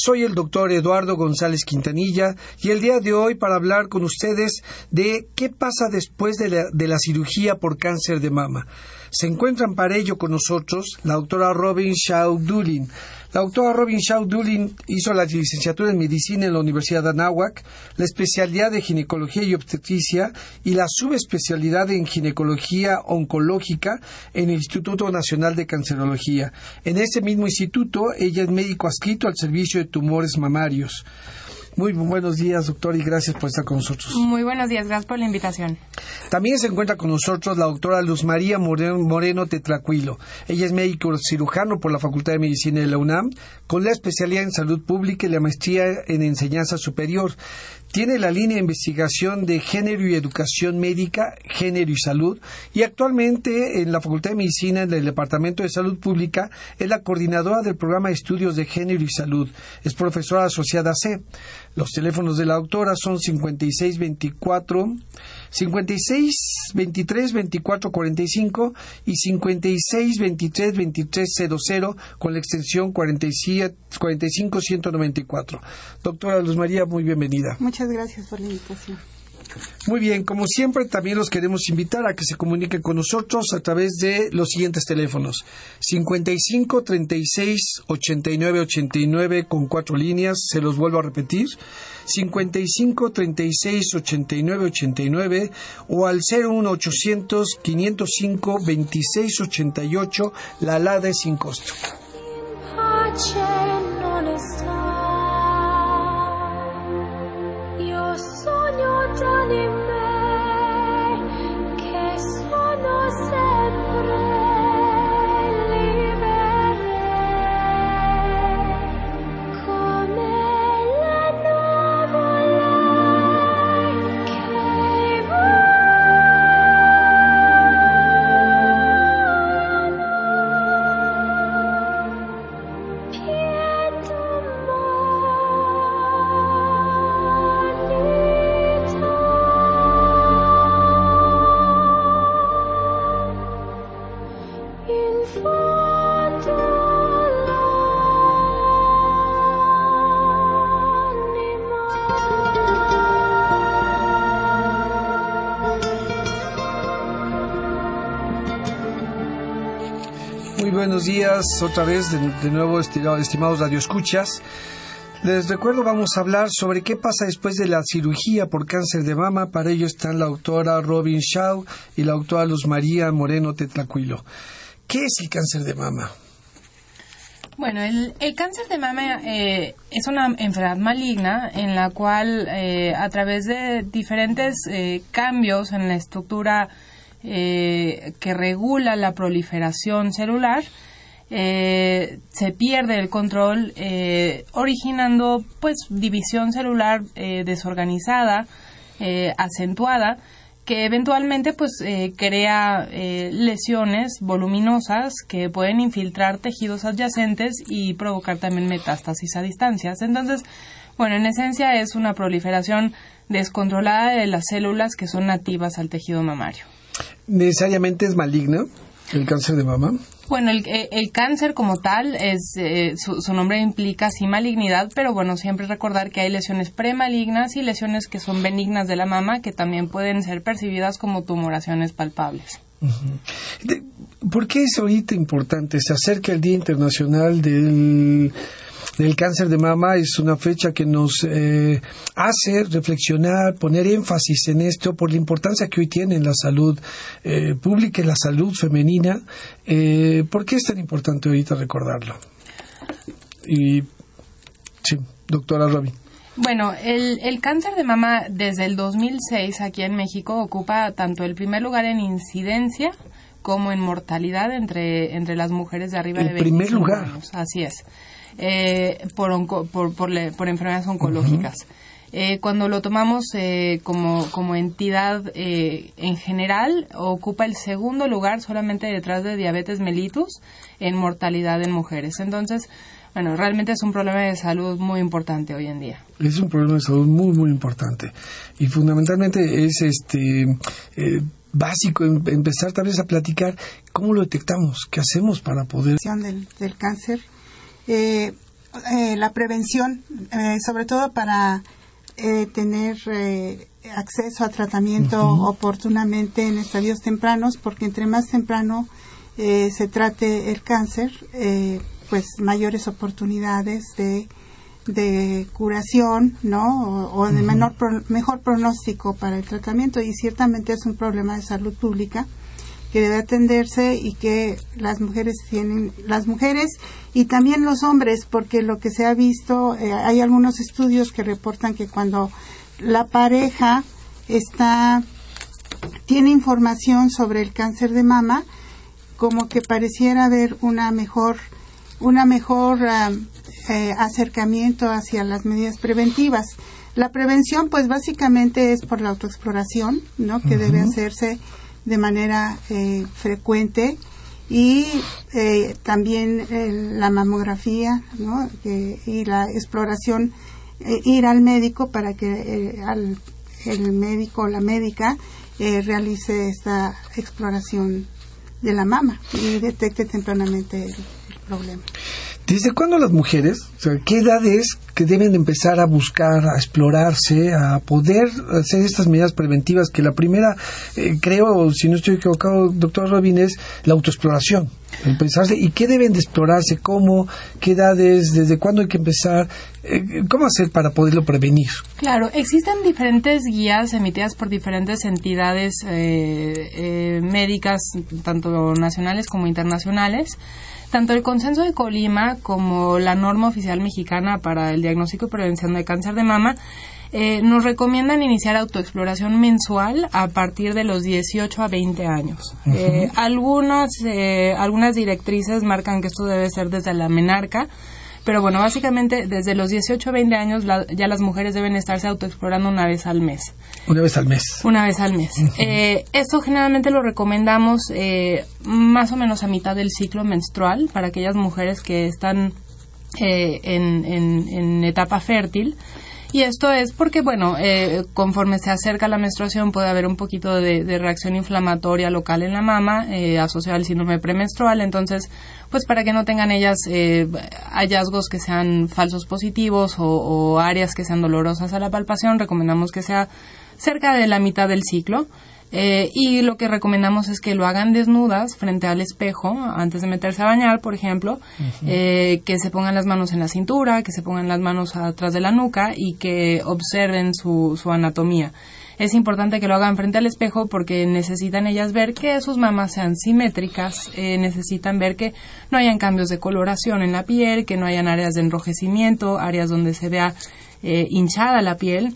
Soy el doctor Eduardo González Quintanilla y el día de hoy para hablar con ustedes de qué pasa después de la, de la cirugía por cáncer de mama. Se encuentran para ello con nosotros la doctora Robin Shaw Dulin. La doctora Robin Shaw Dulin hizo la licenciatura en medicina en la Universidad de Anáhuac, la especialidad de ginecología y obstetricia y la subespecialidad en ginecología oncológica en el Instituto Nacional de Cancerología. En ese mismo instituto, ella es médico adscrito al servicio de tumores mamarios. Muy buenos días, doctor, y gracias por estar con nosotros. Muy buenos días, gracias por la invitación. También se encuentra con nosotros la doctora Luz María Moreno, Tetlacuilo. Ella es médico cirujano por la Facultad de Medicina de la UNAM, con la especialidad en salud pública y la maestría en enseñanza superior. Tiene la línea de investigación de género y educación médica, género y salud, y actualmente en la Facultad de Medicina del Departamento de Salud Pública es la coordinadora del programa de estudios de género y salud. Es profesora asociada C. Los teléfonos de la doctora son 5624 56 23 24 45 y 56 23 23 00 con la extensión 45 194. Doctora Luz María, muy bienvenida. Muchas gracias por la invitación. Muy bien, como siempre también los queremos invitar a que se comuniquen con nosotros a través de los siguientes teléfonos 55 36 89 89 con cuatro líneas, se los vuelvo a repetir 55 36 89 89 o al 01 800 505 26 88 la alada es sin costo. Otra vez de, nuevo, estimados radioescuchas. Les recuerdo, vamos a hablar sobre qué pasa después de la cirugía por cáncer de mama. Para ello están la doctora Robin Shaw y la doctora Luz María Moreno Tetlacuilo. ¿Qué es el cáncer de mama? Bueno, el, el cáncer de mama eh, es una enfermedad maligna en la cual eh, a través de diferentes eh, cambios en la estructura eh, que regula la proliferación celular, eh, se pierde el control, eh, originando pues división celular eh, desorganizada, eh, acentuada, que eventualmente pues eh, crea eh, lesiones voluminosas que pueden infiltrar tejidos adyacentes y provocar también metástasis a distancias. Entonces, bueno, en esencia es una proliferación descontrolada de las células que son nativas al tejido mamario. ¿Necesariamente es maligno el cáncer de mama? Bueno, el, el cáncer como tal, es eh, su, su, nombre implica sí malignidad, pero bueno, siempre recordar que hay lesiones premalignas y lesiones que son benignas de la mama que también pueden ser percibidas como tumoraciones palpables. ¿Por qué es ahorita importante? Se acerca el Día Internacional del del cáncer de mama es una fecha que nos eh, hace reflexionar, poner énfasis en esto por la importancia que hoy tiene en la salud eh, pública y la salud femenina. Eh, ¿Por qué es tan importante ahorita recordarlo? Y sí, doctora Robin. Bueno, el, el, cáncer de mama desde el 2006 aquí en México ocupa tanto el primer lugar en incidencia como en mortalidad entre, entre las mujeres de arriba el de 25 primer lugar. años. Así es. Eh, por, onco, por, por, le, por, enfermedades oncológicas. Uh -huh. eh, cuando lo tomamos eh, como, como entidad eh, en general, ocupa el segundo lugar solamente detrás de diabetes mellitus en mortalidad en mujeres. Entonces, bueno, realmente es un problema de salud muy importante hoy en día. Es un problema de salud muy, muy importante. Y fundamentalmente es este eh, básico em empezar tal vez a platicar cómo lo detectamos, qué hacemos para poder... Del, del cáncer, eh, eh, la prevención, eh, sobre todo para eh, tener eh, acceso a tratamiento uh -huh. oportunamente en estadios tempranos, porque entre más temprano eh, se trate el cáncer, pues mayores oportunidades de, de curación, ¿no? O, o de uh -huh. menor pro, mejor pronóstico para el tratamiento y ciertamente es un problema de salud pública que debe atenderse y que las mujeres tienen, las mujeres y también los hombres, porque lo que se ha visto, eh, hay algunos estudios que reportan que cuando la pareja está, tiene información sobre el cáncer de mama, como que pareciera haber una mejor, una mejor eh, acercamiento hacia las medidas preventivas. La prevención, pues básicamente es por la autoexploración, ¿no? Que uh -huh. debe hacerse de manera eh, frecuente y eh, también eh, la mamografía ¿no? y la exploración, ir al médico para que al, el médico o la médica realice esta exploración de la mama y detecte tempranamente el, el problema. ¿Desde cuándo las mujeres, o sea, qué edad es que deben empezar a buscar, a explorarse, a poder hacer estas medidas preventivas? Que la primera, eh, creo, si no estoy equivocado, doctor Robin, es la autoexploración. Empezarse, ¿Y qué deben de explorarse? ¿Cómo? ¿Qué edades? ¿Desde cuándo hay que empezar? Eh, ¿Cómo hacer para poderlo prevenir? Claro, existen diferentes guías emitidas por diferentes entidades eh, eh, médicas, tanto nacionales como internacionales tanto el consenso de Colima como la norma oficial mexicana para el diagnóstico y prevención de cáncer de mama eh, nos recomiendan iniciar autoexploración mensual a partir de los 18 a 20 años. Uh -huh. eh, algunas, eh, algunas directrices marcan que esto debe ser desde la menarca, pero bueno, básicamente desde los 18 a 20 años la, ya las mujeres deben estarse autoexplorando una vez al mes. Una vez al mes. Una vez al mes. Uh -huh. eh, esto generalmente lo recomendamos eh, más o menos a mitad del ciclo menstrual para aquellas mujeres que están eh, en, en, etapa fértil. Y esto es porque, bueno, eh, conforme se acerca la menstruación puede haber un poquito de, reacción inflamatoria local en la mama eh, asociada al síndrome premenstrual. Entonces, pues para que no tengan ellas eh, hallazgos que sean falsos positivos o áreas que sean dolorosas a la palpación, recomendamos que sea cerca de la mitad del ciclo. Eh, y lo que recomendamos es que lo hagan desnudas frente al espejo antes de meterse a bañar, por ejemplo, uh -huh. eh, que se pongan las manos en la cintura, que se pongan las manos atrás de la nuca y que observen su, su anatomía. Es importante que lo hagan frente al espejo porque necesitan ellas ver que sus mamas sean simétricas, eh, necesitan ver que no hayan cambios de coloración en la piel, que no hayan áreas de enrojecimiento, áreas donde se vea eh, hinchada la piel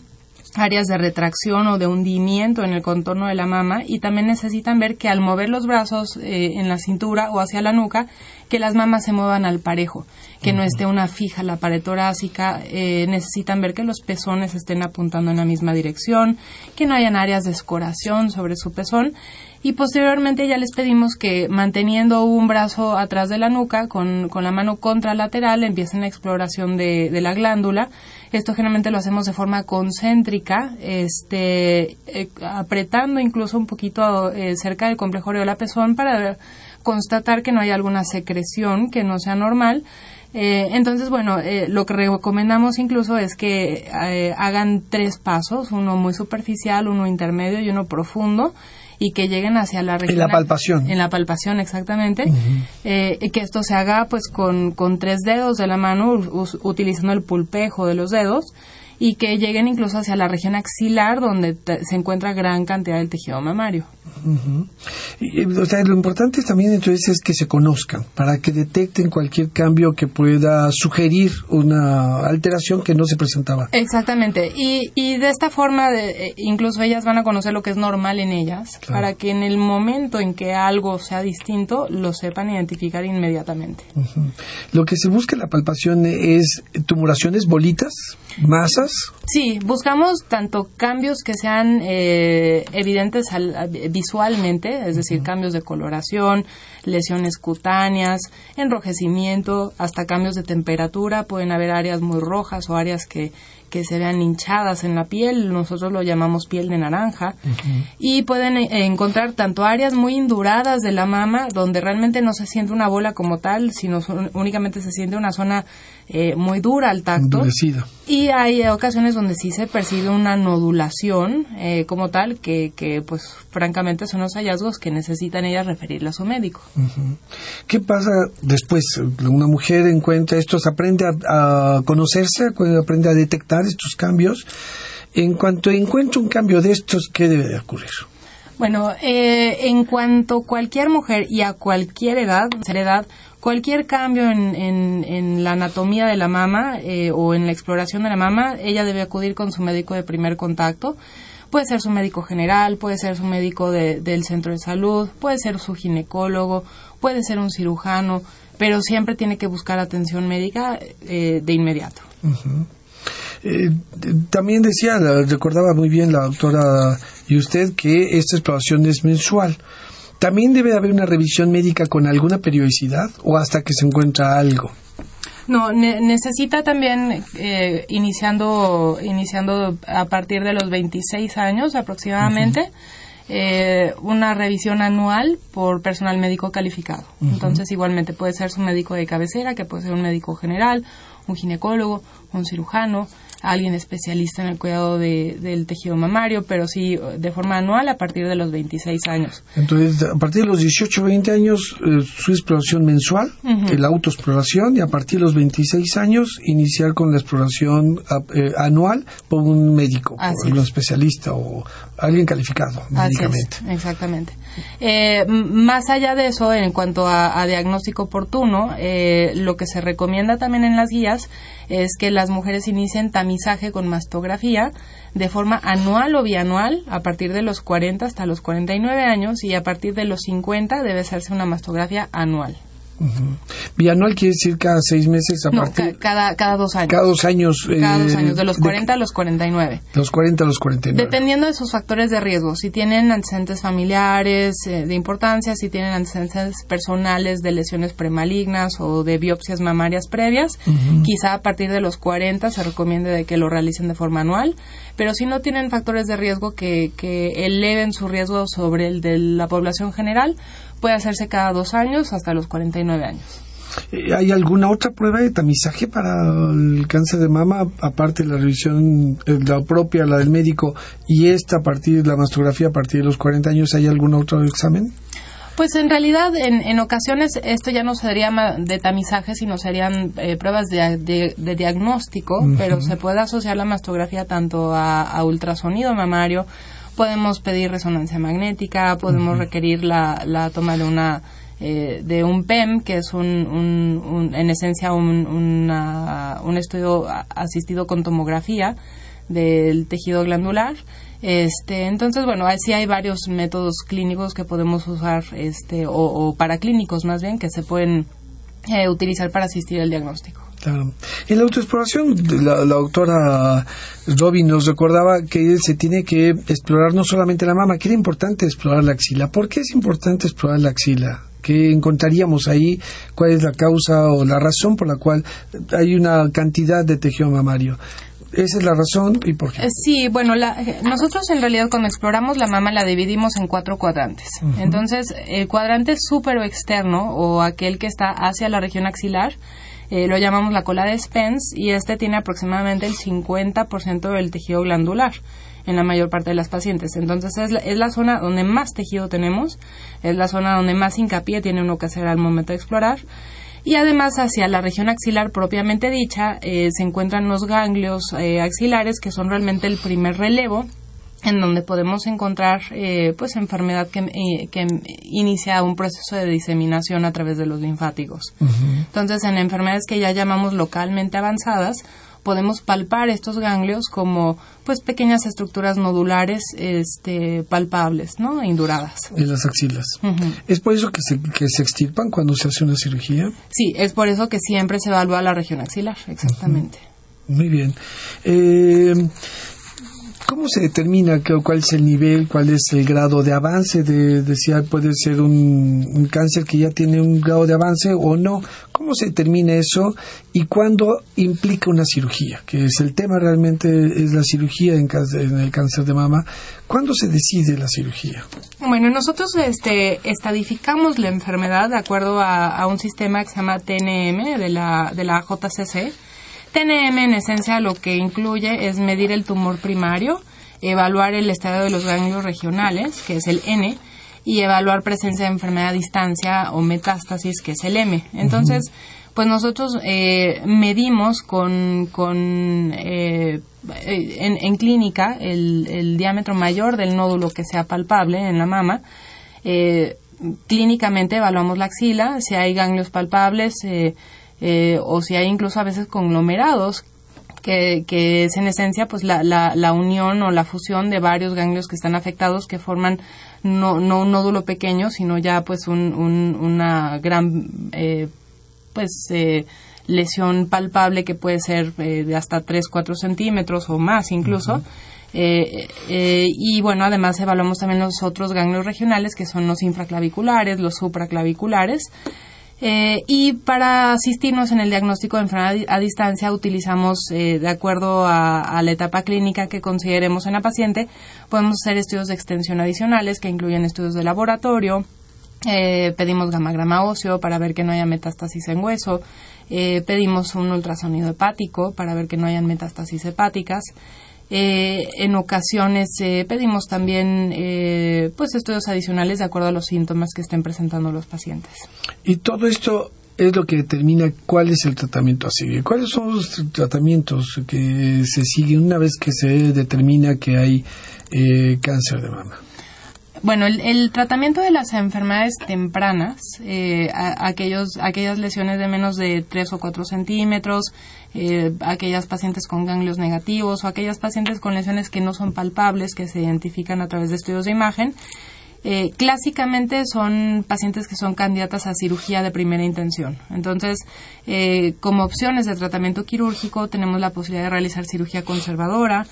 áreas de retracción o de hundimiento en el contorno de la mama y también necesitan ver que al mover los brazos eh, en la cintura o hacia la nuca, que las mamas se muevan al parejo, que uh -huh. no esté una fija la pared torácica, eh, necesitan ver que los pezones estén apuntando en la misma dirección, que no hayan áreas de escoración sobre su pezón y posteriormente ya les pedimos que manteniendo un brazo atrás de la nuca con, con la mano contralateral empiecen la exploración de, de, la glándula. Esto generalmente lo hacemos de forma concéntrica, este, eh, apretando incluso un poquito eh, cerca del complejo areola pezón para constatar que no hay alguna secreción que no sea normal Eh, entonces, bueno, eh, lo que recomendamos incluso es que hagan tres pasos, uno muy superficial, uno intermedio y uno profundo, y que lleguen hacia la región. En la palpación. En la palpación, exactamente. y que esto se haga pues con, con tres dedos de la mano, utilizando el pulpejo de los dedos y que lleguen incluso hacia la región axilar donde se encuentra gran cantidad del tejido mamario. o sea, lo importante también entonces es que se conozcan para que detecten cualquier cambio que pueda sugerir una alteración que no se presentaba. Exactamente. Y, y de esta forma, de, eh, incluso ellas van a conocer lo que es normal en ellas para que en el momento en que algo sea distinto lo sepan identificar inmediatamente. Lo que se busca en la palpación es tumuraciones, bolitas, masas Sí, buscamos tanto cambios que sean eh, evidentes visualmente, es decir, cambios de coloración, lesiones cutáneas, enrojecimiento, hasta cambios de temperatura. Pueden haber áreas muy rojas o áreas que, que se vean hinchadas en la piel, nosotros lo llamamos piel de naranja, y pueden eh, encontrar tanto áreas muy induradas de la mama, donde realmente no se siente una bola como tal, sino únicamente se siente una zona eh, muy dura al tacto. Y hay ocasiones donde sí se percibe una nodulación eh, como tal, que, que pues francamente son los hallazgos que necesitan ellas referirle a su médico. ¿Qué pasa después? Una mujer encuentra esto, se aprende a, a conocerse, aprende a detectar estos cambios. En cuanto encuentra un cambio de estos, ¿qué debe de ocurrir? Bueno, eh, en cuanto cualquier mujer y a cualquier edad, edad cualquier cambio en, en, la anatomía de la mama eh, o en la exploración de la mama, ella debe acudir con su médico de primer contacto. Puede ser su médico general, puede ser su médico del centro de salud, puede ser su ginecólogo, puede ser un cirujano, pero siempre tiene que buscar atención médica eh, de inmediato. Eh, también decía, recordaba muy bien la doctora y usted que esta exploración es mensual. ¿También debe haber una revisión médica con alguna periodicidad o hasta que se encuentra algo? No, necesita también, eh, iniciando, iniciando a partir de los 26 años aproximadamente, eh, una revisión anual por personal médico calificado. Entonces, igualmente puede ser su médico de cabecera, que puede ser un médico general, un ginecólogo, un cirujano, alguien especialista en el cuidado de, del tejido mamario, pero sí de forma anual a partir de los 26 años. Entonces, a partir de los 18 o 20 años, eh, su exploración mensual, la autoexploración, y a partir de los 26 años, iniciar con la exploración eh, anual por un médico, por un especialista o alguien calificado médicamente. exactamente. Eh, más allá de eso, en cuanto a, diagnóstico oportuno, lo que se recomienda también en las guías es que las mujeres inicien tamizaje con mastografía de forma anual o bianual a partir de los 40 hasta los 49 años y a partir de los 50 debe hacerse una mastografía anual. Bianual quiere decir cada seis meses a partir... cada, cada dos años. Cada dos años. Cada dos eh, años, de los 40 a los 49. Los 40 a los 49. Dependiendo de sus factores de riesgo, si tienen antecedentes familiares eh, de importancia, si tienen antecedentes personales de lesiones premalignas o de biopsias mamarias previas, quizá a partir de los 40 se recomiende de que lo realicen de forma anual, pero si no tienen factores de riesgo que, que eleven su riesgo sobre el de la población general, puede hacerse cada dos años hasta los 49 años. Eh, ¿Hay alguna otra prueba de tamizaje para el cáncer de mama, aparte de la revisión, eh, la propia, la del médico, y esta a partir de la mastografía a partir de los 40 años? ¿Hay algún otro examen? Pues en realidad, en, ocasiones, esto ya no sería de tamizaje, sino serían eh, pruebas de, diagnóstico, pero se puede asociar la mastografía tanto a ultrasonido mamario, podemos pedir resonancia magnética, podemos requerir la, la, toma de una eh, de un PEM, que es un, en esencia un, un estudio asistido con tomografía del tejido glandular. Este, entonces, bueno, sí hay varios métodos clínicos que podemos usar, este, o, o paraclínicos más bien, que se pueden eh, utilizar para asistir al diagnóstico. En la autoexploración, la, doctora Robin nos recordaba que se tiene que explorar no solamente la mama, que era importante explorar la axila. ¿Por qué es importante explorar la axila? ¿Qué encontraríamos ahí? ¿Cuál es la causa o la razón por la cual hay una cantidad de tejido mamario? Esa es la razón y por qué. Eh, sí, bueno, eh, nosotros en realidad cuando exploramos la mama la dividimos en cuatro cuadrantes. Entonces, el cuadrante súper externo o aquel que está hacia la región axilar Eh, lo llamamos la cola de Spence y este tiene aproximadamente el 50% del tejido glandular en la mayor parte de las pacientes. Entonces es la, es la zona donde más tejido tenemos, es la zona donde más hincapié tiene uno que hacer al momento de explorar. Y además hacia la región axilar propiamente dicha eh, se encuentran los ganglios eh, axilares que son realmente el primer relevo en donde podemos encontrar eh, pues enfermedad que, eh, que, inicia un proceso de diseminación a través de los linfáticos. Uh -huh. Entonces, en enfermedades que ya llamamos localmente avanzadas, podemos palpar estos ganglios como pues pequeñas estructuras nodulares este, palpables, ¿no? Induradas. En las axilas. Uh -huh. ¿Es por eso que se, que se extirpan cuando se hace una cirugía? Sí, es por eso que siempre se evalúa la región axilar, exactamente. Uh -huh. Muy bien. Eh, ¿Cómo se determina cuál es el nivel, cuál es el grado de avance de, de si puede ser un, cáncer que ya tiene un grado de avance o no? ¿Cómo se determina eso y cuándo implica una cirugía? Que es el tema realmente es la cirugía en, el cáncer de mama. ¿Cuándo se decide la cirugía? Bueno, nosotros este, estadificamos la enfermedad de acuerdo a, a un sistema que se llama TNM de la, de la JCC TNM en esencia lo que incluye es medir el tumor primario, evaluar el estado de los ganglios regionales, que es el N, y evaluar presencia de enfermedad a distancia o metástasis, que es el M. Entonces, uh -huh. pues nosotros eh, medimos con, con eh, en, en, clínica el, el, diámetro mayor del nódulo que sea palpable en la mama. Eh, clínicamente evaluamos la axila, si hay ganglios palpables, eh, o si hay incluso a veces conglomerados, que, que es en esencia pues la, la, la, unión o la fusión de varios ganglios que están afectados que forman no, no un nódulo pequeño, sino ya pues un, un, una gran eh, pues eh, lesión palpable que puede ser eh, de hasta 3, 4 centímetros o más incluso. Uh -huh. Eh, y bueno, además evaluamos también los otros ganglios regionales que son los infraclaviculares, los supraclaviculares. Eh, y para asistirnos en el diagnóstico de enfermedad a distancia utilizamos, eh, de acuerdo a, la etapa clínica que consideremos en la paciente, podemos hacer estudios de extensión adicionales que incluyen estudios de laboratorio, eh, pedimos gamagrama óseo para ver que no haya metástasis en hueso, pedimos un ultrasonido hepático para ver que no hayan metástasis hepáticas. Eh, en ocasiones eh, pedimos también eh, pues estudios adicionales de acuerdo a los síntomas que estén presentando los pacientes. Y todo esto es lo que determina cuál es el tratamiento a seguir. ¿Cuáles son los tratamientos que se siguen una vez que se determina que hay eh, cáncer de mama? Bueno, el, el, tratamiento de las enfermedades tempranas, a, aquellos, aquellas lesiones de menos de 3 o 4 centímetros, eh, aquellas pacientes con ganglios negativos o aquellas pacientes con lesiones que no son palpables, que se identifican a través de estudios de imagen, eh, clásicamente son pacientes que son candidatas a cirugía de primera intención. Entonces, eh, como opciones de tratamiento quirúrgico tenemos la posibilidad de realizar cirugía conservadora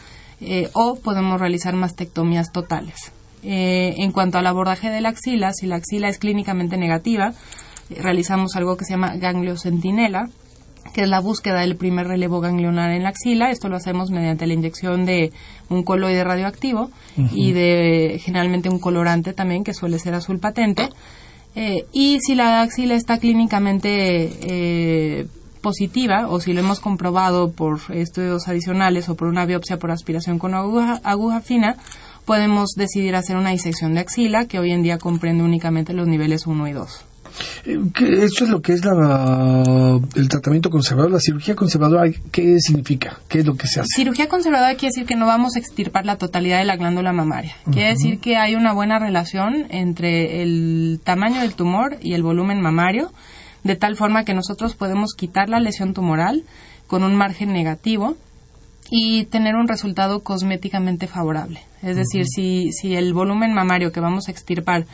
o podemos realizar mastectomías totales. En cuanto al abordaje de la axila, si la axila es clínicamente negativa, realizamos algo que se llama ganglio centinela, que es la búsqueda del primer relevo ganglionar en la axila. Esto lo hacemos mediante la inyección de un coloide radioactivo uh -huh. y de generalmente un colorante también, que suele ser azul patente. Eh, y si la axila está clínicamente eh, positiva o si lo hemos comprobado por estudios adicionales o por una biopsia por aspiración con aguja, aguja fina, podemos decidir hacer una disección de axila que hoy en día comprende únicamente los niveles 1 y 2. Eso es lo que es la, el tratamiento conservador, la cirugía conservadora. ¿Qué significa? ¿Qué es lo que se hace? Cirugía conservadora quiere decir que no vamos a extirpar la totalidad de la glándula mamaria. Uh -huh. Quiere decir que hay una buena relación entre el tamaño del tumor y el volumen mamario, de tal forma que nosotros podemos quitar la lesión tumoral con un margen negativo y tener un resultado cosméticamente favorable. Es decir, uh -huh. si, si el volumen mamario que vamos a extirpar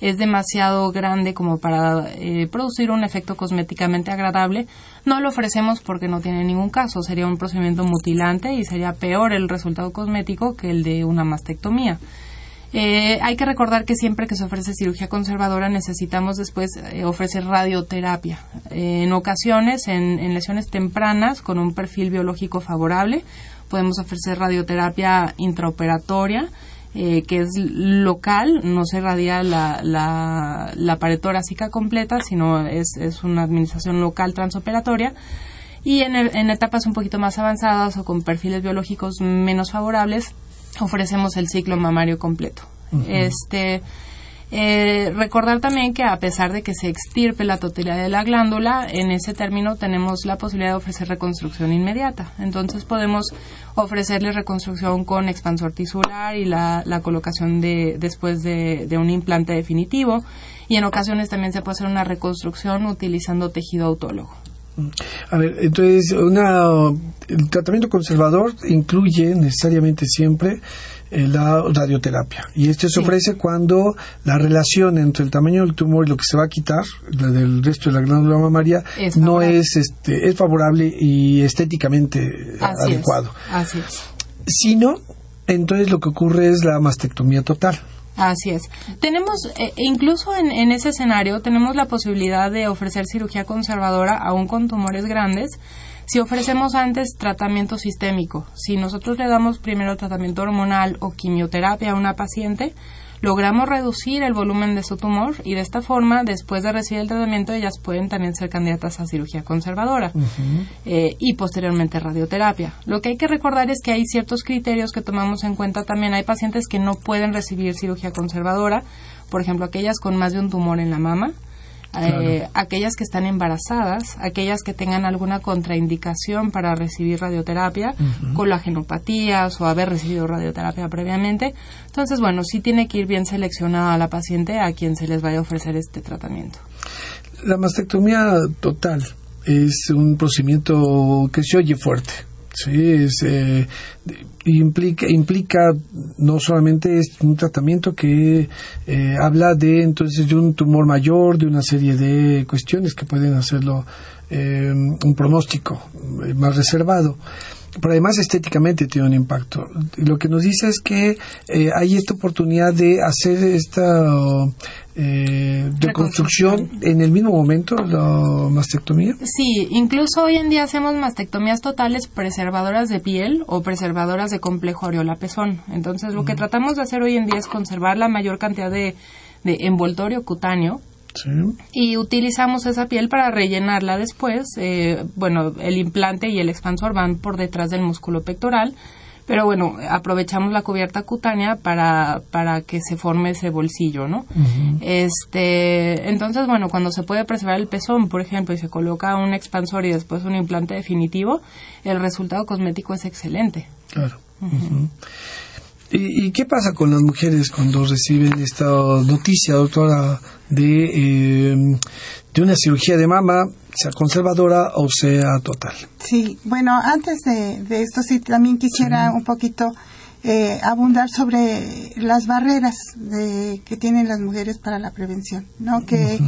es demasiado grande como para eh, producir un efecto cosméticamente agradable, no lo ofrecemos porque no tiene ningún caso. Sería un procedimiento mutilante y sería peor el resultado cosmético que el de una mastectomía. Eh, hay que recordar que siempre que se ofrece cirugía conservadora necesitamos después eh, ofrecer radioterapia. Eh, en ocasiones, en, en lesiones tempranas con un perfil biológico favorable, podemos ofrecer radioterapia intraoperatoria eh, que es local, no se irradia la, la, la pared torácica completa, sino es, es una administración local transoperatoria. Y en, en etapas un poquito más avanzadas o con perfiles biológicos menos favorables, ofrecemos el ciclo mamario completo. Este eh, recordar también que a pesar de que se extirpe la totalidad de la glándula, en ese término tenemos la posibilidad de ofrecer reconstrucción inmediata. Entonces podemos ofrecerle reconstrucción con expansor tisular y la, colocación de, después de, de, un implante definitivo. Y en ocasiones también se puede hacer una reconstrucción utilizando tejido autólogo. A ver, entonces, una, el tratamiento conservador incluye necesariamente siempre la radioterapia. Y este se ofrece cuando la relación entre el tamaño del tumor y lo que se va a quitar la del resto de la glándula mamaria no es este es favorable y estéticamente adecuado. Así es. Si no, entonces lo que ocurre es la mastectomía total. Así es. Tenemos, eh, incluso en, en, ese escenario, tenemos la posibilidad de ofrecer cirugía conservadora aún con tumores grandes si ofrecemos antes tratamiento sistémico, si nosotros le damos primero tratamiento hormonal o quimioterapia a una paciente, logramos reducir el volumen de su tumor y de esta forma, después de recibir el tratamiento, ellas pueden también ser candidatas a cirugía conservadora eh, y posteriormente radioterapia. Lo que hay que recordar es que hay ciertos criterios que tomamos en cuenta también. Hay pacientes que no pueden recibir cirugía conservadora, por ejemplo, aquellas con más de un tumor en la mama, eh, aquellas que están embarazadas, aquellas que tengan alguna contraindicación para recibir radioterapia, colagenopatías o haber recibido radioterapia previamente. Entonces, bueno, sí tiene que ir bien seleccionada la paciente a quien se les vaya a ofrecer este tratamiento. La mastectomía total es un procedimiento que se oye fuerte Sí, es, eh, implica, implica no solamente es un tratamiento que eh, habla de entonces de un tumor mayor, de una serie de cuestiones que pueden hacerlo eh, un pronóstico más reservado pero además estéticamente tiene un impacto. Lo que nos dice es que eh, hay esta oportunidad de hacer esta eh, reconstrucción en el mismo momento, la mastectomía. Sí, incluso hoy en día hacemos mastectomías totales preservadoras de piel o preservadoras de complejo areola-pezón. Entonces, lo que tratamos de hacer hoy en día es conservar la mayor cantidad de, de envoltorio cutáneo y utilizamos esa piel para rellenarla después. Eh, bueno, el implante y el expansor van por detrás del músculo pectoral, pero bueno, aprovechamos la cubierta cutánea para, para que se forme ese bolsillo, ¿no? Este, entonces, bueno, cuando se puede preservar el pezón, por ejemplo, y se coloca un expansor y después un implante definitivo, el resultado cosmético es excelente. Claro. ¿Y, qué pasa con las mujeres cuando reciben esta noticia, doctora, de, em, de una cirugía de mama, sea conservadora o sea total? Sí, bueno, antes de, esto sí también quisiera un poquito eh, abundar sobre las barreras de, que tienen las mujeres para la prevención, ¿no? Que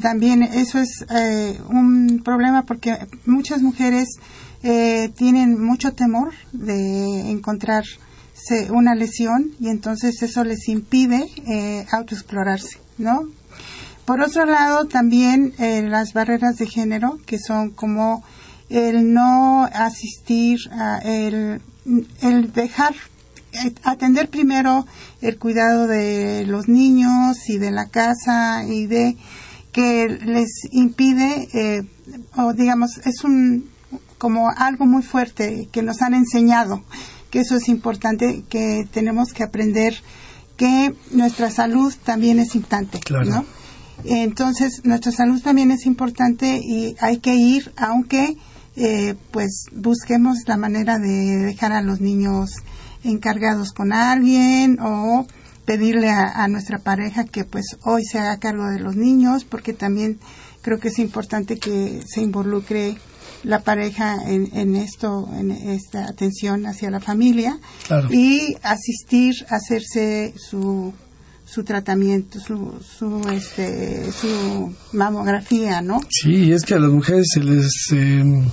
también eso es eh, un problema porque muchas mujeres eh, tienen mucho temor de encontrar una lesión y entonces eso les impide eh, autoexplorarse, ¿no? Por otro lado, también eh, las barreras de género, que son como el no asistir, a el, el dejar, eh, atender primero el cuidado de los niños y de la casa y de que les impide, eh, o digamos, es un como algo muy fuerte que nos han enseñado que eso es importante, que tenemos que aprender que nuestra salud también es importante, ¿no? Entonces, nuestra salud también es importante y hay que ir, aunque eh, pues busquemos la manera de dejar a los niños encargados con alguien o pedirle a, a, nuestra pareja que pues hoy se haga cargo de los niños porque también creo que es importante que se involucre la pareja en, esto, en esta atención hacia la familia y asistir a hacerse su su tratamiento, su, su, este, su mamografía, ¿no? Sí, es que a las mujeres se les, em,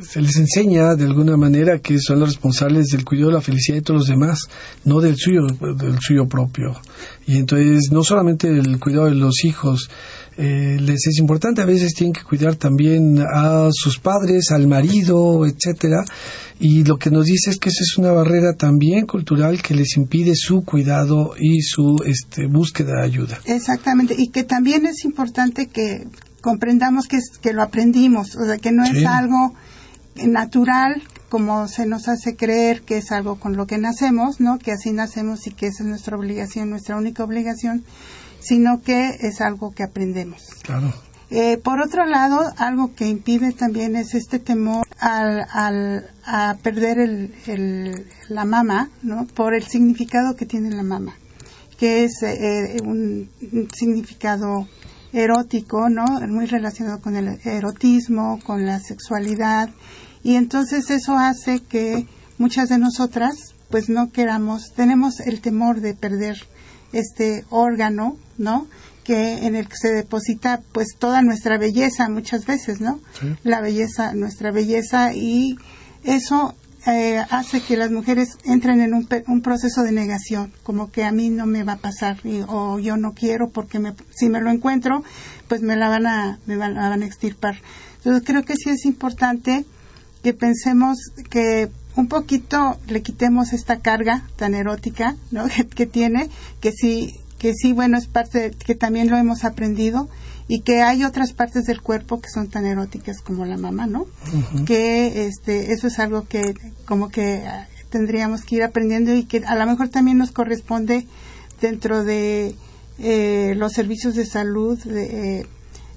se les enseña de alguna manera que son los responsables del cuidado de la felicidad de todos los demás, no del suyo, del suyo propio. Y entonces no solamente el cuidado de los hijos, eh, les es importante, a veces tienen que cuidar también a sus padres, al marido, etcétera, y lo que nos dice es que esa es una barrera también cultural que les impide su cuidado y su este, búsqueda de ayuda. Exactamente, y que también es importante que comprendamos que, que lo aprendimos, o sea, que no es algo natural como se nos hace creer que es algo con lo que nacemos, ¿no? Que así nacemos y que esa es nuestra obligación, nuestra única obligación, sino que es algo que aprendemos. Claro. Eh, por otro lado, algo que impide también es este temor al, al a perder el, la mama, ¿no? Por el significado que tiene la mama, que es eh, un, significado erótico, ¿no? Muy relacionado con el erotismo, con la sexualidad, y entonces eso hace que muchas de nosotras, pues no queramos, tenemos el temor de perder este órgano, ¿no? que en el que se deposita pues toda nuestra belleza muchas veces, ¿no? La belleza, nuestra belleza y eso eh, hace que las mujeres entren en un, un, proceso de negación, como que a mí no me va a pasar o yo no quiero porque me, si me lo encuentro pues me la van a me van, la van a extirpar. Entonces creo que sí es importante que pensemos que un poquito le quitemos esta carga tan erótica ¿no? que, tiene, que sí, que sí, bueno, es parte, que también lo hemos aprendido y que hay otras partes del cuerpo que son tan eróticas como la mamá, ¿no? Que este, eso es algo que como que ah, tendríamos que ir aprendiendo y que a lo mejor también nos corresponde dentro de eh, los servicios de salud, eh,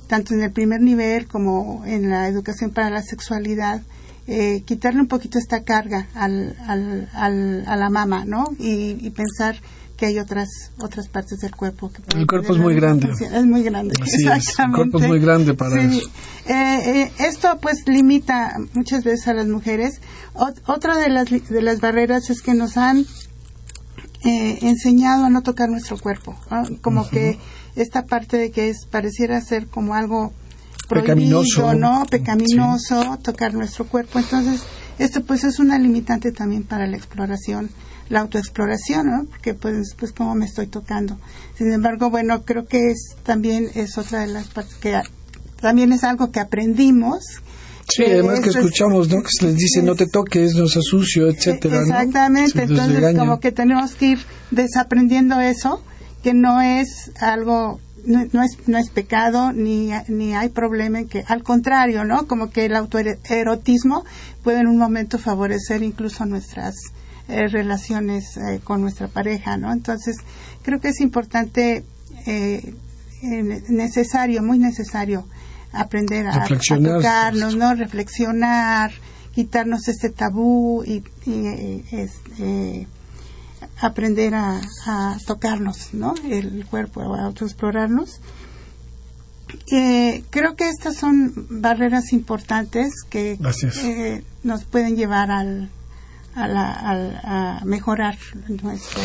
tanto en el primer nivel como en la educación para la sexualidad, eh, quitarle un poquito esta carga al, al, al, a la mama, ¿no? Y, pensar que hay otras otras partes del cuerpo. Que el cuerpo es muy grande. Es muy grande, exactamente. el cuerpo es muy grande para eso. Eh, eh, esto pues limita muchas veces a las mujeres. otra de las, de las barreras es que nos han enseñado a no tocar nuestro cuerpo, como que esta parte de que es pareciera ser como algo pecaminoso, ¿no? Pecaminoso, tocar nuestro cuerpo. Entonces, esto pues es una limitante también para la exploración, la autoexploración, ¿no? Porque pues, pues cómo me estoy tocando. Sin embargo, bueno, creo que es también es otra de las partes que también es algo que aprendimos. Sí, además que escuchamos, ¿no? Que se les dice no te toques, no seas sucio, etcétera. Exactamente, entonces como que tenemos que ir desaprendiendo eso, que no es algo no, es, no es pecado ni, ni hay problema en que, al contrario, ¿no? Como que el autoerotismo puede en un momento favorecer incluso nuestras eh, relaciones eh, con nuestra pareja, ¿no? Entonces, creo que es importante, eh, necesario, muy necesario aprender a, a, tocarnos, ¿no? Reflexionar, quitarnos este tabú y, y este, aprender a, tocarnos, ¿no? El cuerpo, a autoexplorarnos. Eh, creo que estas son barreras importantes que eh, nos pueden llevar al, a, mejorar nuestro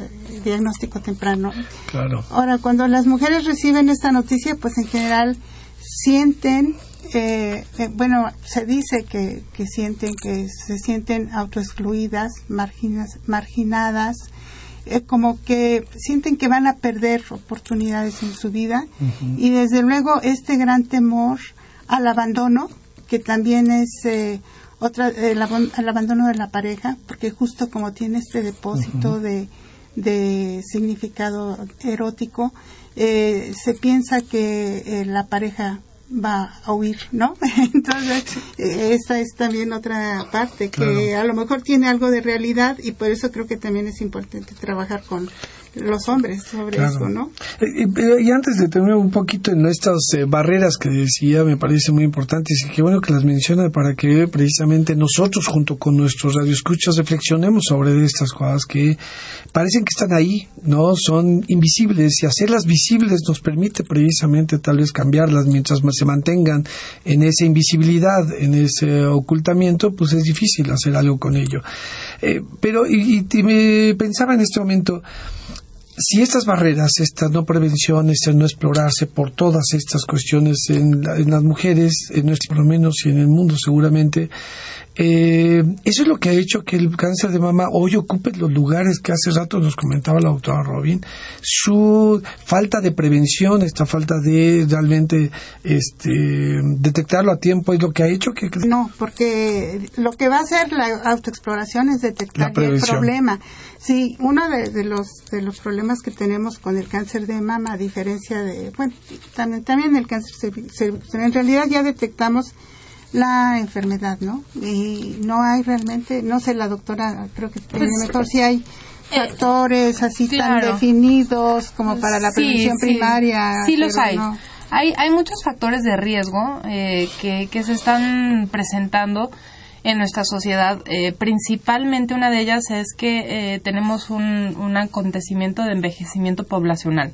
eh, diagnóstico temprano. Claro. Ahora, cuando las mujeres reciben esta noticia, pues en general sienten eh, bueno, se dice que, que, sienten que se sienten autoexcluidas, marginas, marginadas, eh, como que sienten que van a perder oportunidades en su vida. Y desde luego este gran temor al abandono, que también es eh, otra, el, abandono de la pareja, porque justo como tiene este depósito de, de significado erótico, eh, se piensa que la pareja va a huir, ¿no? Entonces, esta es también otra parte que a lo mejor tiene algo de realidad y por eso creo que también es importante trabajar con los hombres sobre eso, ¿no? Y, y, antes de tener un poquito en estas eh, barreras que decía, me parece muy importante y qué bueno que las menciona para que precisamente nosotros junto con nuestros radioescuchas reflexionemos sobre estas cosas que parecen que están ahí, ¿no? Son invisibles y hacerlas visibles nos permite precisamente tal vez cambiarlas mientras se mantengan en esa invisibilidad, en ese ocultamiento, pues es difícil hacer algo con ello. Eh, pero, y, y me pensaba en este momento, si estas barreras, esta no prevención, este no explorarse por todas estas cuestiones en, las mujeres, en nuestro, por lo menos y en el mundo seguramente, eh, eso es lo que ha hecho que el cáncer de mama hoy ocupe los lugares que hace rato nos comentaba la doctora Robin. Su falta de prevención, esta falta de realmente este, detectarlo a tiempo es lo que ha hecho que... No, porque lo que va a hacer la autoexploración es detectar el problema. Sí, uno de, los, de los problemas que tenemos con el cáncer de mama, a diferencia de, bueno, también, también el cáncer cervical, en realidad ya detectamos la enfermedad, ¿no? Y no hay realmente, no sé, la doctora creo que tiene pues, mejor si hay eh, factores así tan definidos como para la prevención primaria. Sí, los hay. Hay, hay muchos factores de riesgo eh, que, que se están presentando en nuestra sociedad. Eh, principalmente una de ellas es que tenemos un, un, acontecimiento de envejecimiento poblacional.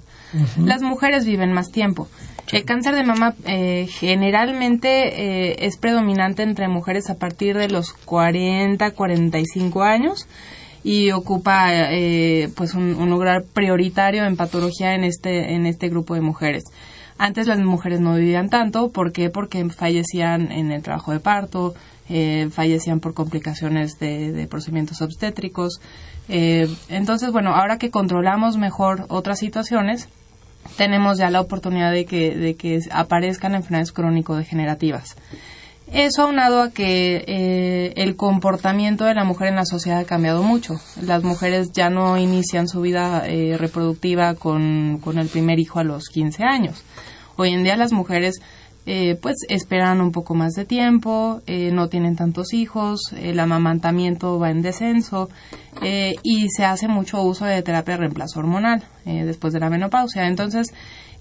Las mujeres viven más tiempo. El cáncer de mama eh, generalmente eh, es predominante entre mujeres a partir de los 40, 45 años y ocupa eh, pues un, lugar prioritario en patología en este en este grupo de mujeres. Antes las mujeres no vivían tanto, ¿por qué? Porque fallecían en el trabajo de parto, fallecían por complicaciones de, de procedimientos obstétricos. entonces, bueno, ahora que controlamos mejor otras situaciones, tenemos ya la oportunidad de que, de que aparezcan enfermedades crónico-degenerativas. Eso aunado a que eh, el comportamiento de la mujer en la sociedad ha cambiado mucho. Las mujeres ya no inician su vida eh, reproductiva con, con, el primer hijo a los 15 años. Hoy en día las mujeres eh, pues esperan un poco más de tiempo, eh, no tienen tantos hijos, el amamantamiento va en descenso eh, y se hace mucho uso de terapia de reemplazo hormonal después de la menopausia. Entonces,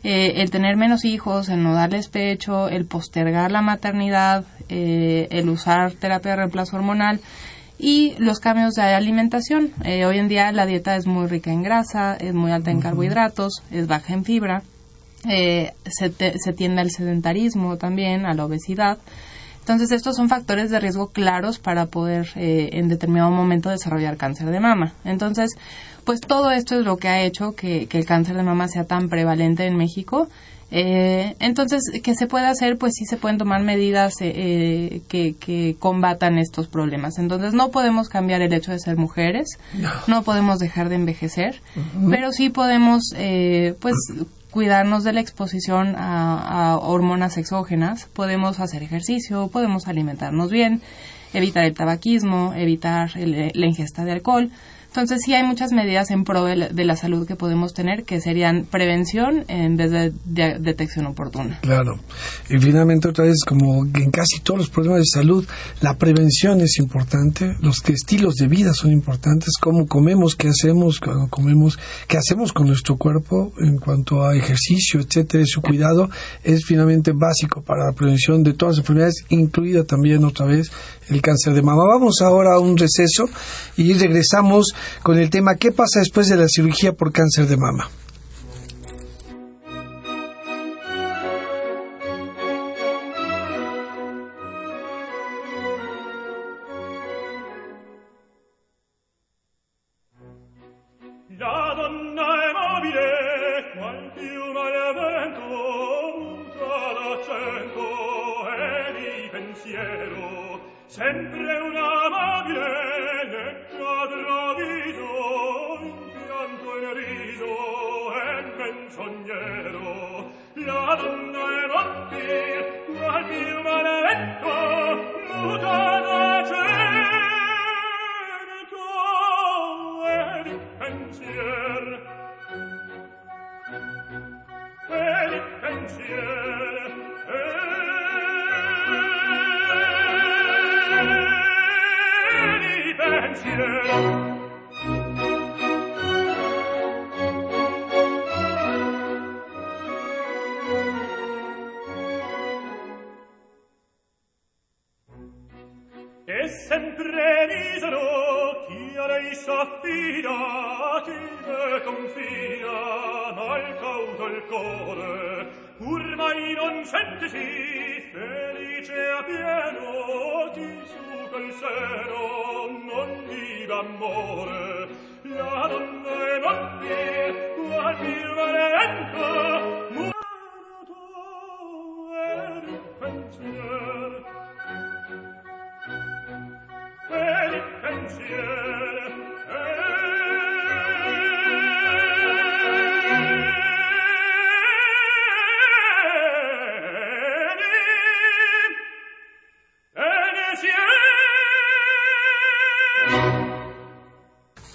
el tener menos hijos, el no darles pecho, el postergar la maternidad, el usar terapia de reemplazo hormonal, y los cambios de alimentación. hoy en día la dieta es muy rica en grasa, es muy alta en carbohidratos, es baja en fibra eh, se, se tiende al sedentarismo también, a la obesidad. Entonces, estos son factores de riesgo claros para poder eh, en determinado momento desarrollar cáncer de mama. Entonces, pues todo esto es lo que ha hecho que, el cáncer de mama sea tan prevalente en México. Eh, entonces, ¿qué se puede hacer? Pues sí se pueden tomar medidas eh, que, que, combatan estos problemas. Entonces, no podemos cambiar el hecho de ser mujeres, no, podemos dejar de envejecer, pero sí podemos, pues, cuidarnos de la exposición a, hormonas exógenas, podemos hacer ejercicio, podemos alimentarnos bien, evitar el tabaquismo, evitar la ingesta de alcohol, entonces sí hay muchas medidas en pro de la, salud que podemos tener que serían prevención en vez de, detección oportuna. Claro. Y finalmente otra vez, como en casi todos los problemas de salud, la prevención es importante, los estilos de vida son importantes, cómo comemos, qué hacemos cuando comemos, qué hacemos con nuestro cuerpo en cuanto a ejercicio, etcétera, su cuidado es finalmente básico para la prevención de todas las enfermedades, incluida también otra vez el cáncer de mama. Vamos ahora a un receso y regresamos con el tema ¿Qué pasa después de la cirugía por cáncer de mama?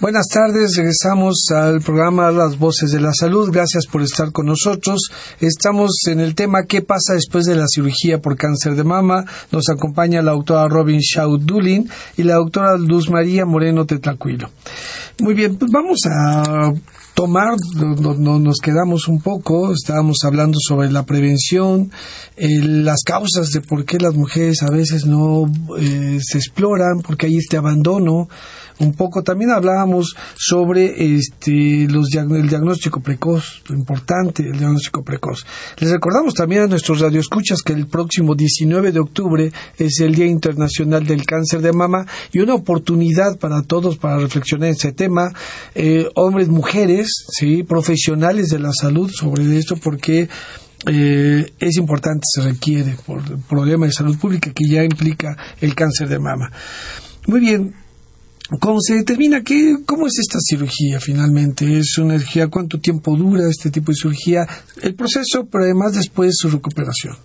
Buenas tardes, regresamos al programa Las Voces de la Salud. Gracias por estar con nosotros. Estamos en el tema ¿Qué pasa después de la cirugía por cáncer de mama? Nos acompaña la doctora Robin Shaw Dulin y la doctora Luz María Moreno Tetlacuilo. Muy bien, pues vamos a tomar, no, nos quedamos un poco, estábamos hablando sobre la prevención, eh, las causas de por qué las mujeres a veces no eh, se exploran, porque hay este abandono, un poco. También hablábamos sobre este, los, el diagnóstico precoz, lo importante el diagnóstico precoz. Les recordamos también a nuestros radioescuchas que el próximo 19 de octubre es el Día Internacional del Cáncer de Mama y una oportunidad para todos para reflexionar en ese tema, eh, hombres, mujeres, sí, profesionales de la salud sobre esto, porque eh, es importante, se requiere por el problema de salud pública que ya implica el cáncer de mama. Muy bien, ¿Cómo se determina qué, cómo es esta cirugía finalmente? ¿Es una cirugía? ¿Cuánto tiempo dura este tipo de cirugía? El proceso, pero además después su recuperación.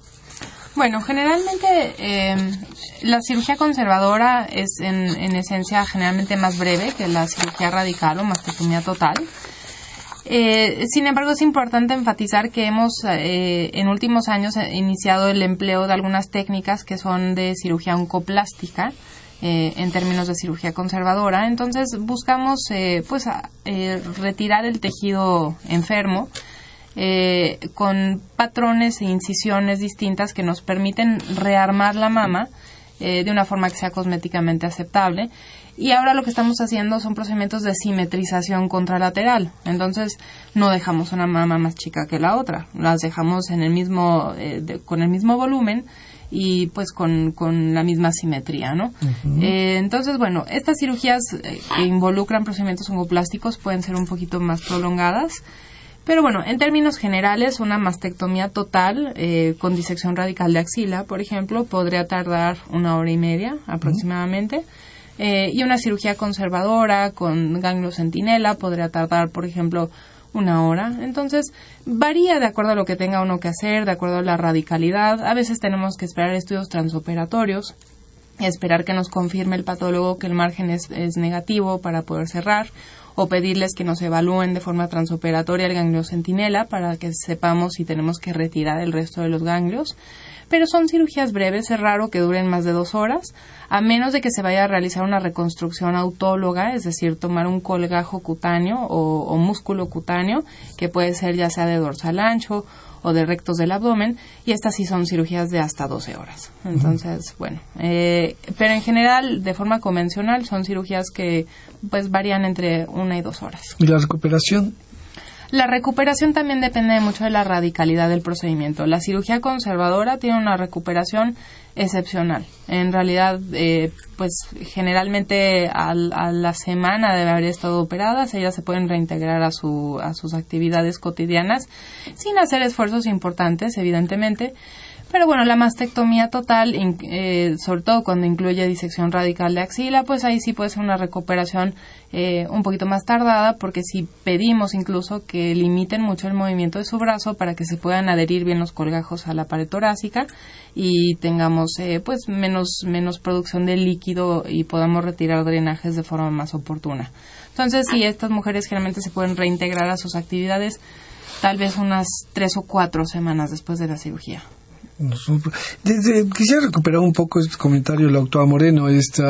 Bueno, generalmente em, la cirugía conservadora es en, esencia generalmente más breve que la cirugía radical o mastectomía total. Eh, sin embargo, es importante enfatizar que hemos eh, en últimos años iniciado el empleo de algunas técnicas que son de cirugía oncoplástica, eh, en términos de cirugía conservadora. Entonces buscamos eh, pues eh, retirar el tejido enfermo con patrones e incisiones distintas que nos permiten rearmar la mama de una forma que sea cosméticamente aceptable. Y ahora lo que estamos haciendo son procedimientos de simetrización contralateral. Entonces, no dejamos una mama más chica que la otra. Las dejamos en el mismo, con el mismo volumen y pues con, con la misma simetría, ¿no? Eh, entonces, bueno, estas cirugías eh, que involucran procedimientos oncoplásticos pueden ser un poquito más prolongadas, pero bueno, en términos generales, una mastectomía total eh, con disección radical de axila, por ejemplo, podría tardar una hora y media aproximadamente. y una cirugía conservadora con ganglio centinela podría tardar, por ejemplo, una hora. Entonces, varía de acuerdo a lo que tenga uno que hacer, de acuerdo a la radicalidad. A veces tenemos que esperar estudios transoperatorios, esperar que nos confirme el patólogo que el margen es, es negativo para poder cerrar o pedirles que nos evalúen de forma transoperatoria el ganglio centinela para que sepamos si tenemos que retirar el resto de los ganglios. Pero son cirugías breves, es raro que duren más de dos horas, a menos de que se vaya a realizar una reconstrucción autóloga, es decir, tomar un colgajo cutáneo o, músculo cutáneo, que puede ser ya sea de dorsal ancho o de rectos del abdomen, y estas sí son cirugías de hasta 12 horas. Entonces, bueno, eh, pero en general, de forma convencional, son cirugías que pues varían entre una y dos horas. ¿Y la recuperación? La recuperación también depende mucho de la radicalidad del procedimiento. La cirugía conservadora tiene una recuperación excepcional. En realidad, eh, pues generalmente a la semana de haber estado operadas, ellas se pueden reintegrar a, su, a sus actividades cotidianas sin hacer esfuerzos importantes, evidentemente. Pero bueno, la mastectomía total, eh, sobre todo cuando incluye disección radical de axila, pues ahí sí puede ser una recuperación eh, un poquito más tardada, porque si pedimos incluso que limiten mucho el movimiento de su brazo para que se puedan adherir bien los colgajos a la pared torácica y tengamos eh, pues menos, menos producción de líquido y podamos retirar drenajes de forma más oportuna. Entonces, sí, estas mujeres generalmente se pueden reintegrar a sus actividades tal vez unas tres o cuatro semanas después de la cirugía. Desde, quisiera recuperar un poco este comentario del doctora Moreno, este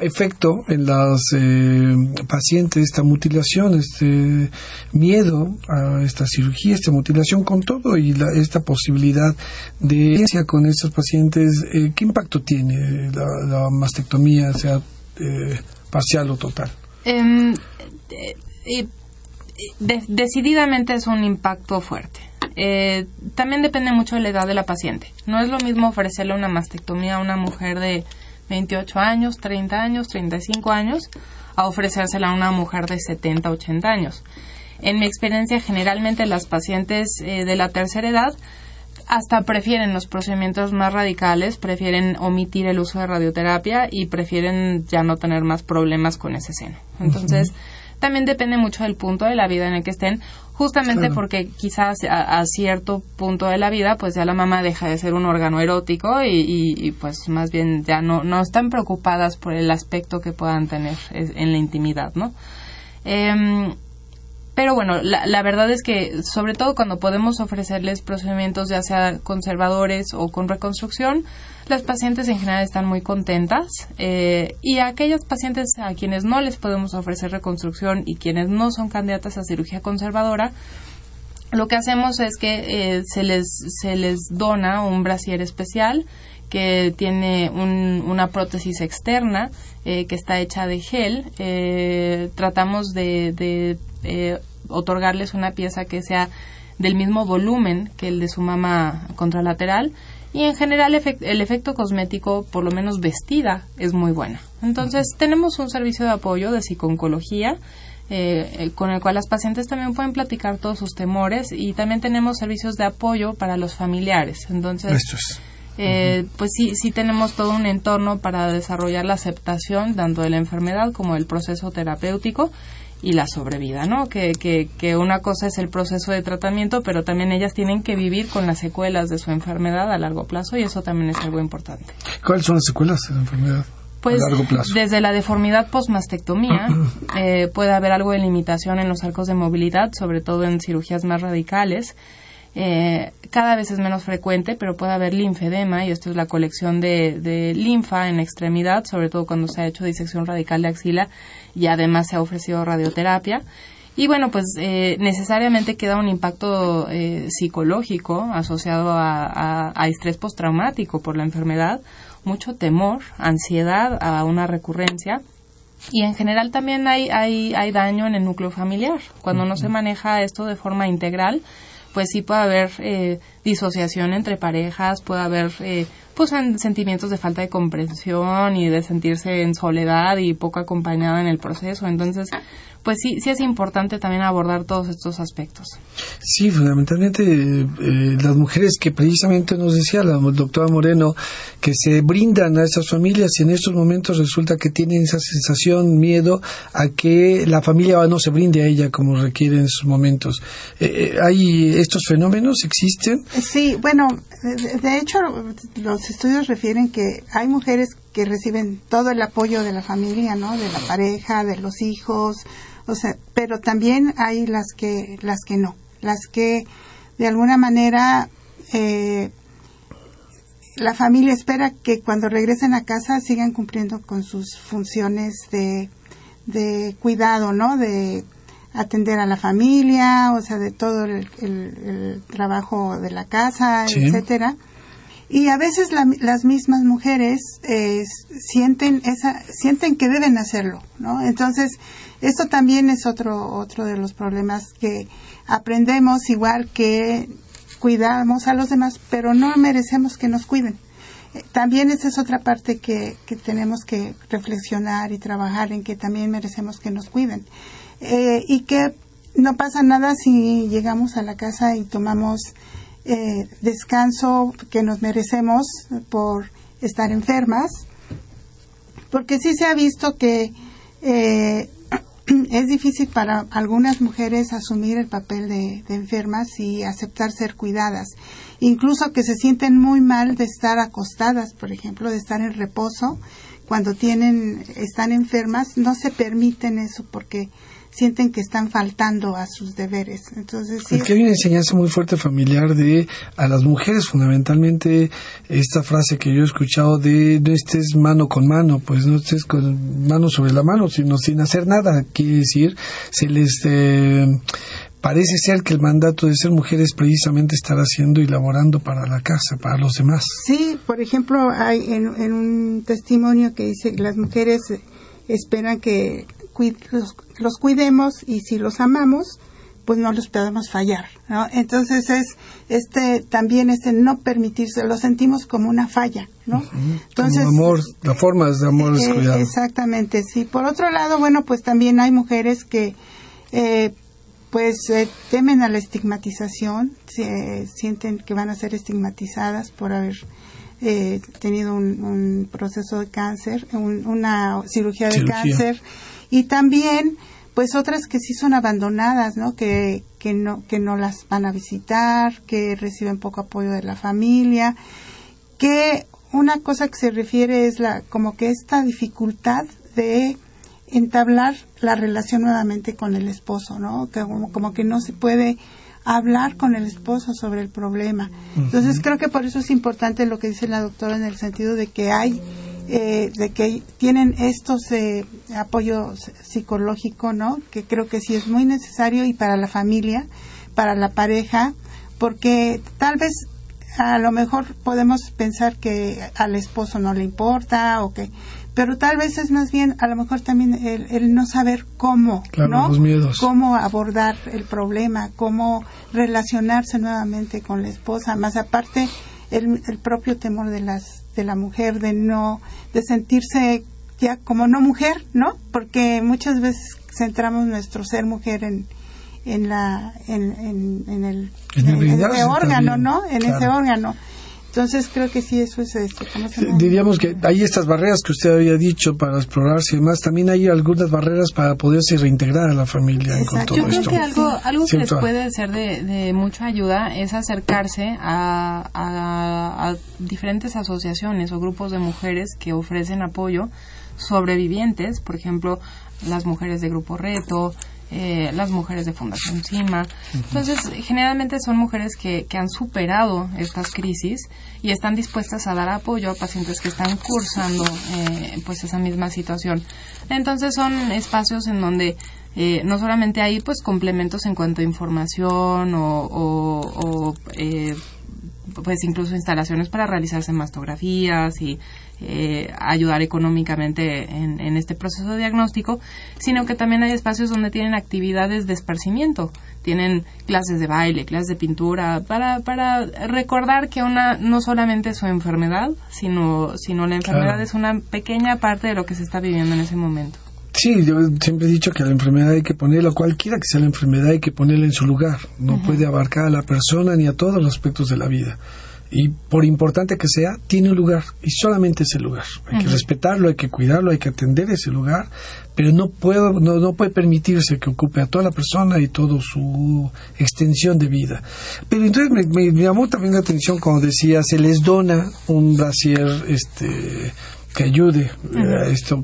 efecto en las eh, pacientes, esta mutilación, este miedo a esta cirugía, esta mutilación con todo y esta posibilidad de con estos pacientes, eh, ¿qué impacto tiene la, mastectomía, sea eh, parcial o total? Decididamente es un impacto fuerte eh, también depende mucho de la edad de la paciente. No es lo mismo ofrecerle una mastectomía a una mujer de 28 años, 30 años, 35 años, a ofrecérsela a una mujer de 70, 80 años. En mi experiencia, generalmente las pacientes eh, de la tercera edad hasta prefieren los procedimientos más radicales, prefieren omitir el uso de radioterapia y prefieren ya no tener más problemas con ese seno. Entonces, también depende mucho del punto de la vida en el que estén, justamente porque quizás a, cierto punto de la vida, pues ya la mamá deja de ser un órgano erótico y, pues más bien ya no, no están preocupadas por el aspecto que puedan tener en la intimidad, ¿no? Eh, pero bueno, la, verdad es que sobre todo cuando podemos ofrecerles procedimientos ya sea conservadores o con reconstrucción, las pacientes en general están muy contentas eh, y a aquellas pacientes a quienes no les podemos ofrecer reconstrucción y quienes no son candidatas a cirugía conservadora, lo que hacemos es que eh, se, les, se les dona un brasier especial que tiene una prótesis externa eh, que está hecha de gel. tratamos de eh, otorgarles una pieza que sea del mismo volumen que el de su mama contralateral y en general el efecto cosmético, por lo menos vestida, es muy bueno. Entonces tenemos un servicio de apoyo de psiconcología eh, con el cual las pacientes también pueden platicar todos sus temores y también tenemos servicios de apoyo para los familiares. Entonces, eh, pues sí, sí tenemos todo un entorno para desarrollar la aceptación tanto de la enfermedad como del proceso terapéutico y la sobrevida, ¿no? Que, que, que una cosa es el proceso de tratamiento, pero también ellas tienen que vivir con las secuelas de su enfermedad a largo plazo y eso también es algo importante. ¿Cuáles son las secuelas de la enfermedad? Pues a largo plazo? desde la deformidad postmastectomía eh, puede haber algo de limitación en los arcos de movilidad, sobre todo en cirugías más radicales. Eh, cada vez es menos frecuente, pero puede haber linfedema y esto es la colección de, de linfa en extremidad, sobre todo cuando se ha hecho disección radical de axila y además se ha ofrecido radioterapia. Y bueno, pues eh, necesariamente queda un impacto eh, psicológico asociado a, a, estrés postraumático por la enfermedad, mucho temor, ansiedad a una recurrencia. Y en general también hay, hay, hay daño en el núcleo familiar. Cuando no se maneja esto de forma integral, pues sí puede haber eh, disociación entre parejas, puede haber eh, pues sentimientos de falta de comprensión y de sentirse en soledad y poco acompañada en el proceso. Entonces, pues sí, sí es importante también abordar todos estos aspectos. Sí, fundamentalmente eh, las mujeres que precisamente nos decía la doctora Moreno, que se brindan a estas familias y en estos momentos resulta que tienen esa sensación, miedo a que la familia no se brinde a ella como requiere en esos momentos. Eh, eh, ¿Hay estos fenómenos? ¿Existen? Sí, bueno, de hecho los estudios refieren que hay mujeres que reciben todo el apoyo de la familia, ¿no? De la pareja, de los hijos, o sea, pero también hay las que, las que no, las que de alguna manera eh, la familia espera que cuando regresen a casa sigan cumpliendo con sus funciones de, de cuidado, ¿no? De atender a la familia, o sea, de todo el, trabajo de la casa, etcétera. Y a veces las mismas mujeres eh, sienten esa, sienten que deben hacerlo, ¿no? Entonces esto también es otro, otro de los problemas que aprendemos igual que cuidamos a los demás, pero no merecemos que nos cuiden. Eh, también esa es otra parte que, tenemos que reflexionar y trabajar en que también merecemos que nos cuiden. Eh, y que no pasa nada si llegamos a la casa y tomamos eh, descanso que nos merecemos por estar enfermas, porque sí se ha visto que es difícil para algunas mujeres asumir el papel de, enfermas y aceptar ser cuidadas. Incluso que se sienten muy mal de estar acostadas, por ejemplo, de estar en reposo cuando tienen, están enfermas, no se permiten eso porque sienten que están faltando a sus deberes. Entonces, sí. Hay una enseñanza muy fuerte familiar de a las mujeres, fundamentalmente, esta frase que yo he escuchado de no estés mano con mano, pues no estés con mano sobre la mano, sino sin hacer nada. Quiere decir, se les. Eh, parece ser que el mandato de ser mujer es precisamente estar haciendo y laborando para la casa, para los demás. Sí, por ejemplo, hay en, en un testimonio que dice que las mujeres esperan que los, cuidemos y si los amamos, pues no los podemos fallar, ¿no? Entonces es este también este no permitirse, lo sentimos como una falla, ¿no? Entonces amor, la forma de amor es eh, Exactamente, sí. Por otro lado, bueno, pues también hay mujeres que eh, pues eh, temen a la estigmatización, sienten que van a ser estigmatizadas por haber tenido un, proceso de cáncer, una cirugía de cáncer y también pues otras que sí son abandonadas, ¿no? Que, que no que no las van a visitar, que reciben poco apoyo de la familia, que una cosa que se refiere es la como que esta dificultad de entablar la relación nuevamente con el esposo, ¿no? Que como, como que no se puede hablar con el esposo sobre el problema. Entonces creo que por eso es importante lo que dice la doctora en el sentido de que hay eh, de que tienen estos eh, apoyo psicológico, ¿no? Que creo que sí es muy necesario y para la familia, para la pareja, porque tal vez a lo mejor podemos pensar que al esposo no le importa o que pero tal vez es más bien a lo mejor también el, no saber cómo ¿no? cómo abordar el problema cómo relacionarse nuevamente con la esposa más aparte el, el propio temor de las de la mujer, de no, de sentirse ya como no mujer, ¿no? Porque muchas veces centramos nuestro ser mujer en, en la, en, en, el, órgano, ¿no? En ese órgano. Entonces creo que sí, eso es esto. Diríamos que hay estas barreras que usted había dicho para explorarse y demás. También hay algunas barreras para poderse reintegrar a la familia con todo Yo creo que algo, algo que les puede ser de, de, mucha ayuda es acercarse a, a, diferentes asociaciones o grupos de mujeres que ofrecen apoyo sobrevivientes, por ejemplo, las mujeres de Grupo Reto, eh, las mujeres de Fundación CIMA. Entonces, generalmente son mujeres que, que han superado estas crisis y están dispuestas a dar apoyo a pacientes que están cursando eh, pues esa misma situación. Entonces, son espacios en donde eh, no solamente hay pues complementos en cuanto a información o, o, pues incluso instalaciones para realizarse mastografías y eh, ayudar económicamente en, este proceso de diagnóstico, sino que también hay espacios donde tienen actividades de esparcimiento, tienen clases de baile, clases de pintura, para, para recordar que una no solamente es su enfermedad, sino, sino la enfermedad es una pequeña parte de lo que se está viviendo en ese momento. Sí, yo siempre he dicho que la enfermedad hay que ponerla, cualquiera que sea la enfermedad, hay que ponerla en su lugar. No puede abarcar a la persona ni a todos los aspectos de la vida y por importante que sea, tiene un lugar y solamente ese lugar. Hay que respetarlo, hay que cuidarlo, hay que atender ese lugar, pero no, puedo, no, no puede permitirse que ocupe a toda la persona y toda su extensión de vida. Pero entonces me, me, me llamó también la atención cuando decía, se les dona un brasier este, que ayude a esto.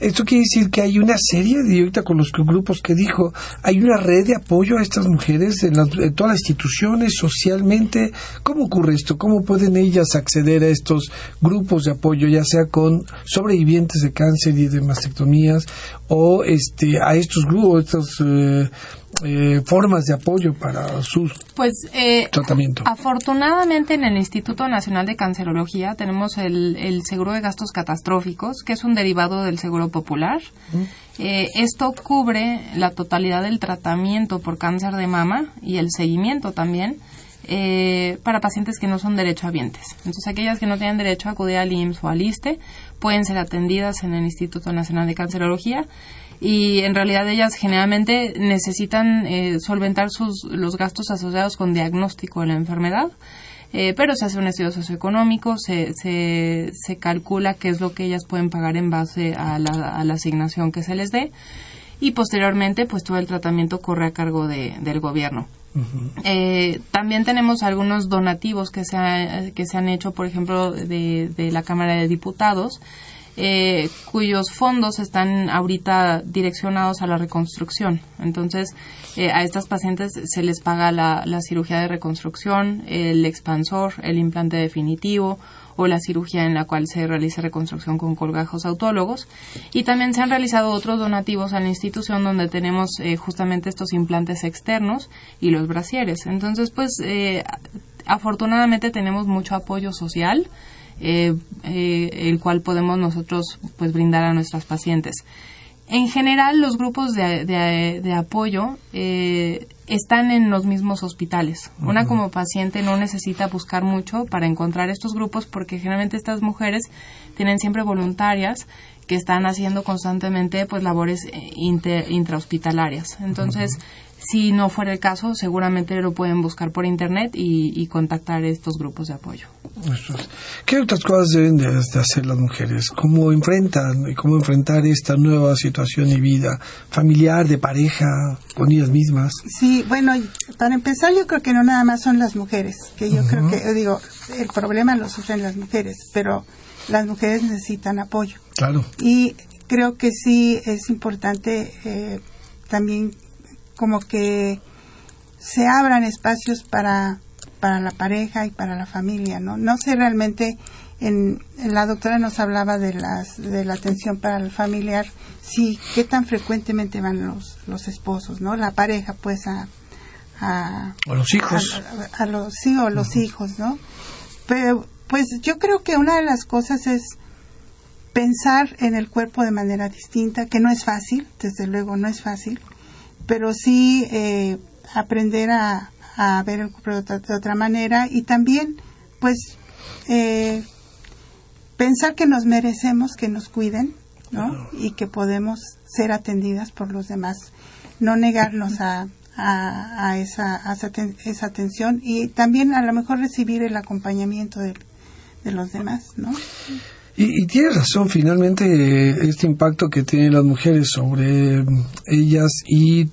Esto quiere decir que hay una serie de ahorita con los grupos que dijo, hay una red de apoyo a estas mujeres en, todas las instituciones, socialmente. ¿Cómo ocurre esto? ¿Cómo pueden ellas acceder a estos grupos de apoyo, ya sea con sobrevivientes de cáncer y de mastectomías o este a estos grupos, estos eh, eh, formas de apoyo para su pues, eh, tratamiento? Afortunadamente en el Instituto Nacional de Cancerología tenemos el, el, seguro de gastos catastróficos, que es un derivado del seguro popular. Eh, esto cubre la totalidad del tratamiento por cáncer de mama y el seguimiento también. para pacientes que no son derechohabientes. Entonces, aquellas que no tienen derecho a acudir al IMSS o al ISTE pueden ser atendidas en el Instituto Nacional de Cancerología y en realidad ellas generalmente necesitan eh, solventar sus, los gastos asociados con diagnóstico de la enfermedad. Eh, pero se hace un estudio socioeconómico, se, se, se, calcula qué es lo que ellas pueden pagar en base a la, a la asignación que se les dé y posteriormente pues todo el tratamiento corre a cargo de, del gobierno. eh, también tenemos algunos donativos que se, que se han hecho, por ejemplo, de, de la Cámara de Diputados, eh, cuyos fondos están ahorita direccionados a la reconstrucción. Entonces, eh, a estas pacientes se les paga la, la, cirugía de reconstrucción, el expansor, el implante definitivo o la cirugía en la cual se realiza reconstrucción con colgajos autólogos. Y también se han realizado otros donativos a la institución donde tenemos eh, justamente estos implantes externos y los brasieres. Entonces, pues, eh, afortunadamente tenemos mucho apoyo social eh, eh, el cual podemos nosotros pues brindar a nuestras pacientes. en general, los grupos de, de, apoyo eh, están en los mismos hospitales. Una como paciente no necesita buscar mucho para encontrar estos grupos porque generalmente estas mujeres tienen siempre voluntarias que están haciendo constantemente pues labores eh, intrahospitalarias. Entonces, si no fuera el caso, seguramente lo pueden buscar por internet y, contactar estos grupos de apoyo. ¿Qué otras cosas deben de, hacer las mujeres? ¿Cómo enfrentan y cómo enfrentar esta nueva situación y vida familiar, de pareja, con ellas mismas? Sí, bueno, para empezar yo creo que no nada más son las mujeres, que yo creo que, digo, el problema lo sufren las mujeres, pero las mujeres necesitan apoyo. Claro. Y creo que sí es importante eh, también como que se abran espacios para, para la pareja y para la familia, ¿no? No sé realmente, en, la doctora nos hablaba de, las, de la atención para el familiar, sí, qué tan frecuentemente van los, los esposos, ¿no? La pareja, pues, a... A, los hijos. A, los, sí, o los hijos, ¿no? Pero, pues, yo creo que una de las cosas es pensar en el cuerpo de manera distinta, que no es fácil, desde luego no es fácil, pero sí eh, aprender a, ver el cuerpo de otra, manera y también, pues, eh, pensar que nos merecemos que nos cuiden, ¿no? Y que podemos ser atendidas por los demás, no negarnos a, a, esa, a esa, atención y también a lo mejor recibir el acompañamiento de, de los demás, ¿no? Y, y tiene razón, finalmente, este impacto que tienen las mujeres sobre ellas y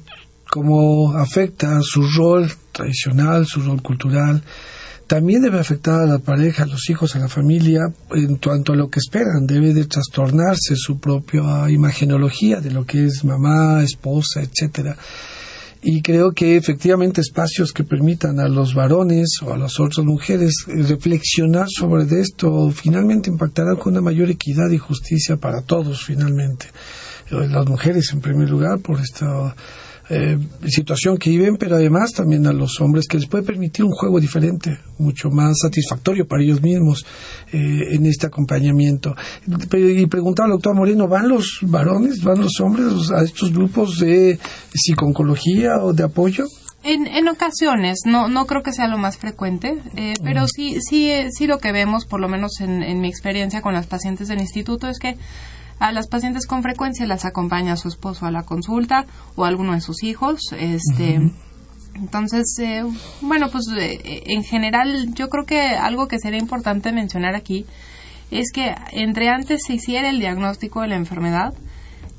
cómo afecta su rol tradicional, su rol cultural, también debe afectar a la pareja, a los hijos, a la familia, en cuanto a lo que esperan. Debe de trastornarse su propia imagenología de lo que es mamá, esposa, etcétera. Y creo que efectivamente espacios que permitan a los varones o a las otras mujeres reflexionar sobre esto finalmente impactarán con una mayor equidad y justicia para todos finalmente. Las mujeres en primer lugar por esta eh, situación que viven, pero además también a los hombres que les puede permitir un juego diferente, mucho más satisfactorio para ellos mismos eh, en este acompañamiento. Y preguntaba al doctor Moreno, ¿van los varones, van los hombres a estos grupos de psiconcología o de apoyo? En, en ocasiones, no, no creo que sea lo más frecuente, eh, pero sí, sí, sí lo que vemos, por lo menos en, en mi experiencia con las pacientes del instituto, es que a las pacientes con frecuencia las acompaña su esposo a la consulta o alguno de sus hijos. Este, Entonces, eh, bueno, pues eh, en general yo creo que algo que sería importante mencionar aquí es que entre antes se hiciera el diagnóstico de la enfermedad,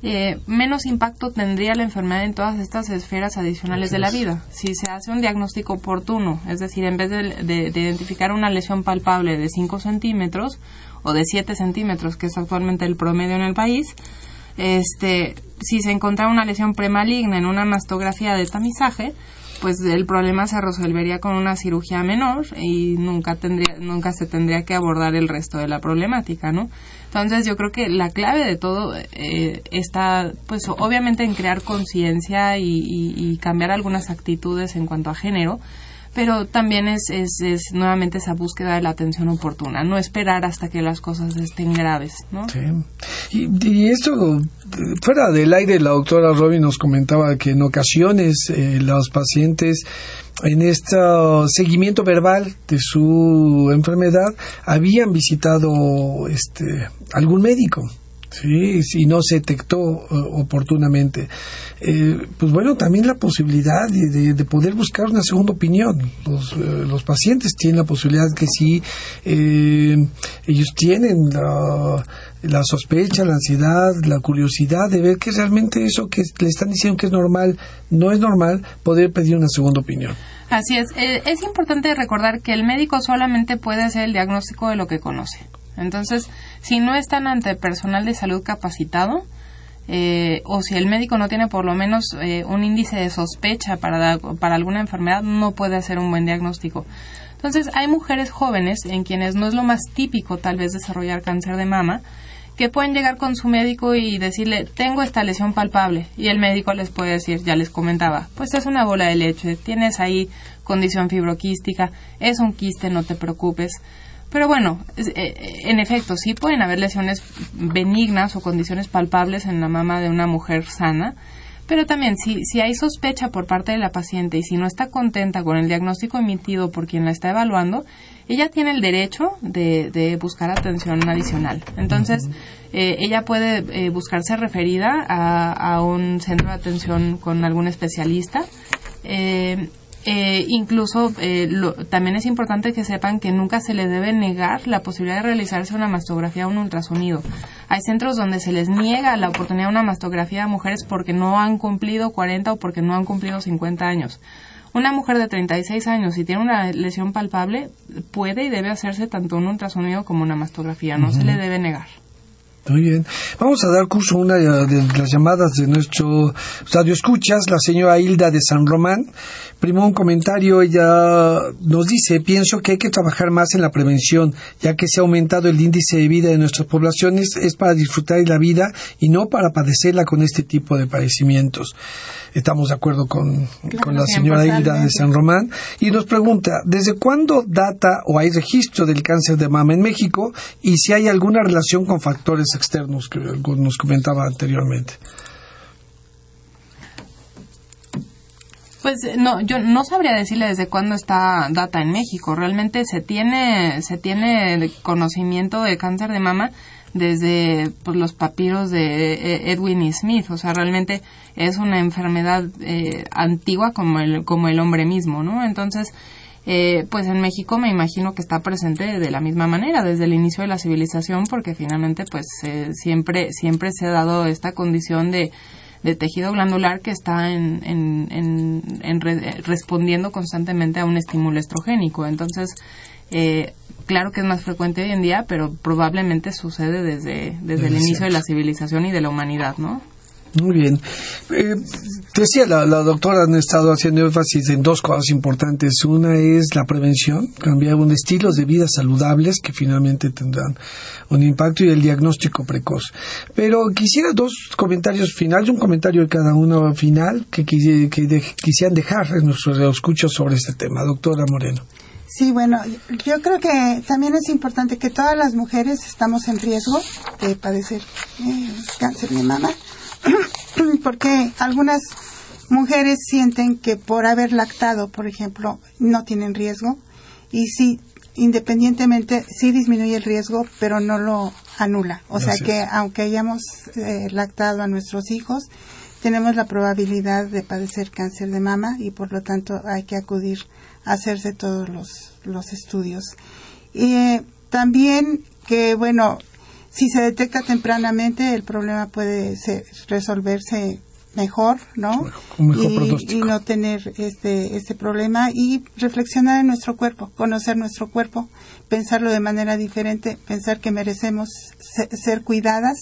eh, menos impacto tendría la enfermedad en todas estas esferas adicionales de la vida. Si se hace un diagnóstico oportuno, es decir, en vez de, de identificar una lesión palpable de 5 centímetros, o de 7 centímetros, que es actualmente el promedio en el país, este, si se encontrara una lesión premaligna en una mastografía de tamizaje, pues el problema se resolvería con una cirugía menor y nunca tendría, nunca se tendría que abordar el resto de la problemática, ¿no? Entonces yo creo que la clave de todo eh, está, pues obviamente en crear conciencia y cambiar algunas actitudes en cuanto a género, pero también es, es, es, nuevamente esa búsqueda de la atención oportuna, no esperar hasta que las cosas estén graves, ¿no? Sí. Y, esto, fuera del aire, la doctora Robin nos comentaba que en ocasiones eh, los pacientes en este seguimiento verbal de su enfermedad habían visitado este algún médico Sí, si no se detectó eh, oportunamente. Eh, pues bueno, también la posibilidad de, poder buscar una segunda opinión. Los, eh, los, pacientes tienen la posibilidad que si ellos tienen la, la, sospecha, la ansiedad, la curiosidad de ver que realmente eso que le están diciendo que es normal no es normal, poder pedir una segunda opinión. Así es. es importante recordar que el médico solamente puede hacer el diagnóstico de lo que conoce. Entonces, si no están ante personal de salud capacitado, eh, o si el médico no tiene por lo menos eh, un índice de sospecha para, para alguna enfermedad, no puede hacer un buen diagnóstico. Entonces, hay mujeres jóvenes en quienes no es lo más típico tal vez desarrollar cáncer de mama, que pueden llegar con su médico y decirle, tengo esta lesión palpable. Y el médico les puede decir, ya les comentaba, pues es una bola de leche, tienes ahí condición fibroquística, es un quiste, no te preocupes Pero bueno, eh, en efecto, sí pueden haber lesiones benignas o condiciones palpables en la mama de una mujer sana, pero también si, si hay sospecha por parte de la paciente y si no está contenta con el diagnóstico emitido por quien la está evaluando, ella tiene el derecho de, buscar atención adicional. Entonces, eh, ella puede eh, buscarse referida a, a, un centro de atención con algún especialista. Eh, eh, incluso eh, también es importante que sepan que nunca se les debe negar la posibilidad de realizarse una mastografía o un ultrasonido. Hay centros donde se les niega la oportunidad de una mastografía a mujeres porque no han cumplido 40 o porque no han cumplido 50 años. Una mujer de 36 años, si tiene una lesión palpable, puede y debe hacerse tanto un ultrasonido como una mastografía. No se le debe negar. Muy bien. Vamos a dar curso a una de las llamadas de nuestro radio escuchas, la señora Hilda de San Román. Primero un comentario, ella nos dice, pienso que hay que trabajar más en la prevención, ya que se ha aumentado el índice de vida de nuestras poblaciones, es para disfrutar de la vida y no para padecerla con este tipo de padecimientos estamos de acuerdo con, la señora Hilda de San Román, y nos pregunta, ¿desde cuándo data o hay registro del cáncer de mama en México y si hay alguna relación con factores externos que nos comentaba anteriormente? Pues no, yo no sabría decirle desde cuándo está data en México. Realmente se tiene, se tiene conocimiento de cáncer de mama desde pues, los papiros de eh, Edwin y Smith. O sea, realmente es una enfermedad eh, antigua como el, como el hombre mismo, ¿no? Entonces, eh, pues en México me imagino que está presente de la misma manera desde el inicio de la civilización porque finalmente pues siempre siempre se ha dado esta condición de, de tejido glandular que está en, en, en, respondiendo constantemente a un estímulo estrogénico entonces eh, claro que es más frecuente hoy en día, pero probablemente sucede desde, desde el inicio de la civilización y de la humanidad, ¿no? Muy bien. Eh, decía la, doctora, han estado haciendo énfasis en dos cosas importantes. Una es la prevención, cambiar un estilos de vida saludables que finalmente tendrán un impacto y el diagnóstico precoz. Pero quisiera dos comentarios finales, un comentario cada uno final que, que, quisieran dejar en nuestros escuchos sobre este tema. Doctora Moreno. Sí, bueno, yo creo que también es importante que todas las mujeres estamos en riesgo de padecer eh, cáncer de mama, porque algunas mujeres sienten que por haber lactado, por ejemplo, no tienen riesgo, y sí, independientemente, sí disminuye el riesgo, pero no lo anula. O sea que aunque hayamos eh, lactado a nuestros hijos, tenemos la probabilidad de padecer cáncer de mama y por lo tanto hay que acudir hacerse todos los, los estudios. Y eh, también que, bueno, si se detecta tempranamente, el problema puede resolverse mejor, ¿no? y, no tener este, este problema y reflexionar en nuestro cuerpo, conocer nuestro cuerpo, pensarlo de manera diferente, pensar que merecemos ser cuidadas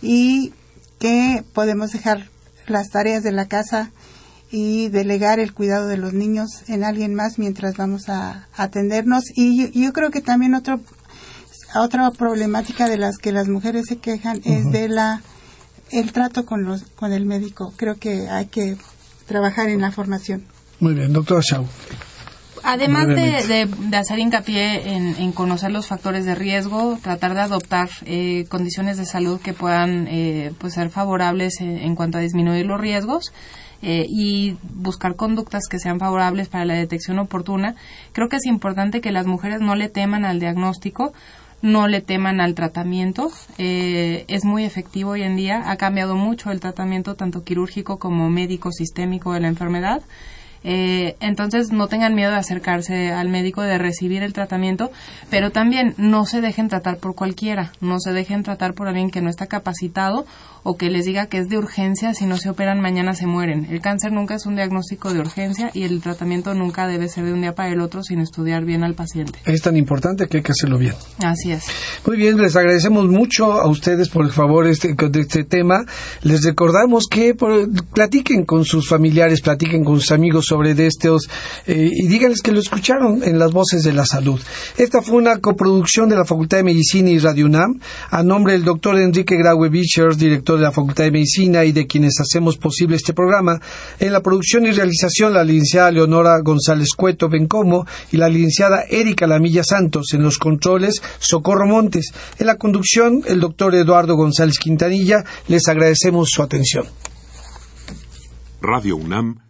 y que podemos dejar las tareas de la casa y delegar el cuidado de los niños en alguien más mientras vamos a, atendernos. Y yo, creo que también otro, otra problemática de las que las mujeres se quejan es de la el trato con, los, con el médico. Creo que hay que trabajar en la formación. Muy bien, doctora Shaw. Además de, de, hacer hincapié en, conocer los factores de riesgo, tratar de adoptar eh, condiciones de salud que puedan eh, pues ser favorables en cuanto a disminuir los riesgos, eh, y buscar conductas que sean favorables para la detección oportuna. Creo que es importante que las mujeres no le teman al diagnóstico, no le teman al tratamiento. Eh, es muy efectivo hoy en día. Ha cambiado mucho el tratamiento tanto quirúrgico como médico sistémico de la enfermedad. Eh, entonces no tengan miedo de acercarse al médico, de recibir el tratamiento, pero también no se dejen tratar por cualquiera, no se dejen tratar por alguien que no está capacitado o que les diga que es de urgencia, si no se operan mañana se mueren. El cáncer nunca es un diagnóstico de urgencia y el tratamiento nunca debe ser de un día para el otro sin estudiar bien al paciente. Es tan importante que hay que hacerlo bien. Así es. Muy bien, les agradecemos mucho a ustedes por el favor este, de este tema. Les recordamos que platiquen con sus familiares, platiquen con sus amigos sobre de eh, y díganles que lo escucharon en las voces de la salud. Esta fue una coproducción de la Facultad de Medicina y Radio UNAM a nombre del doctor Enrique Graue Bichers, director de la Facultad de Medicina y de quienes hacemos posible este programa. En la producción y realización la licenciada Leonora González Cueto Bencomo y la licenciada Erika Lamilla Santos. En los controles Socorro Montes. En la conducción el doctor Eduardo González Quintanilla. Les agradecemos su atención. Radio UNAM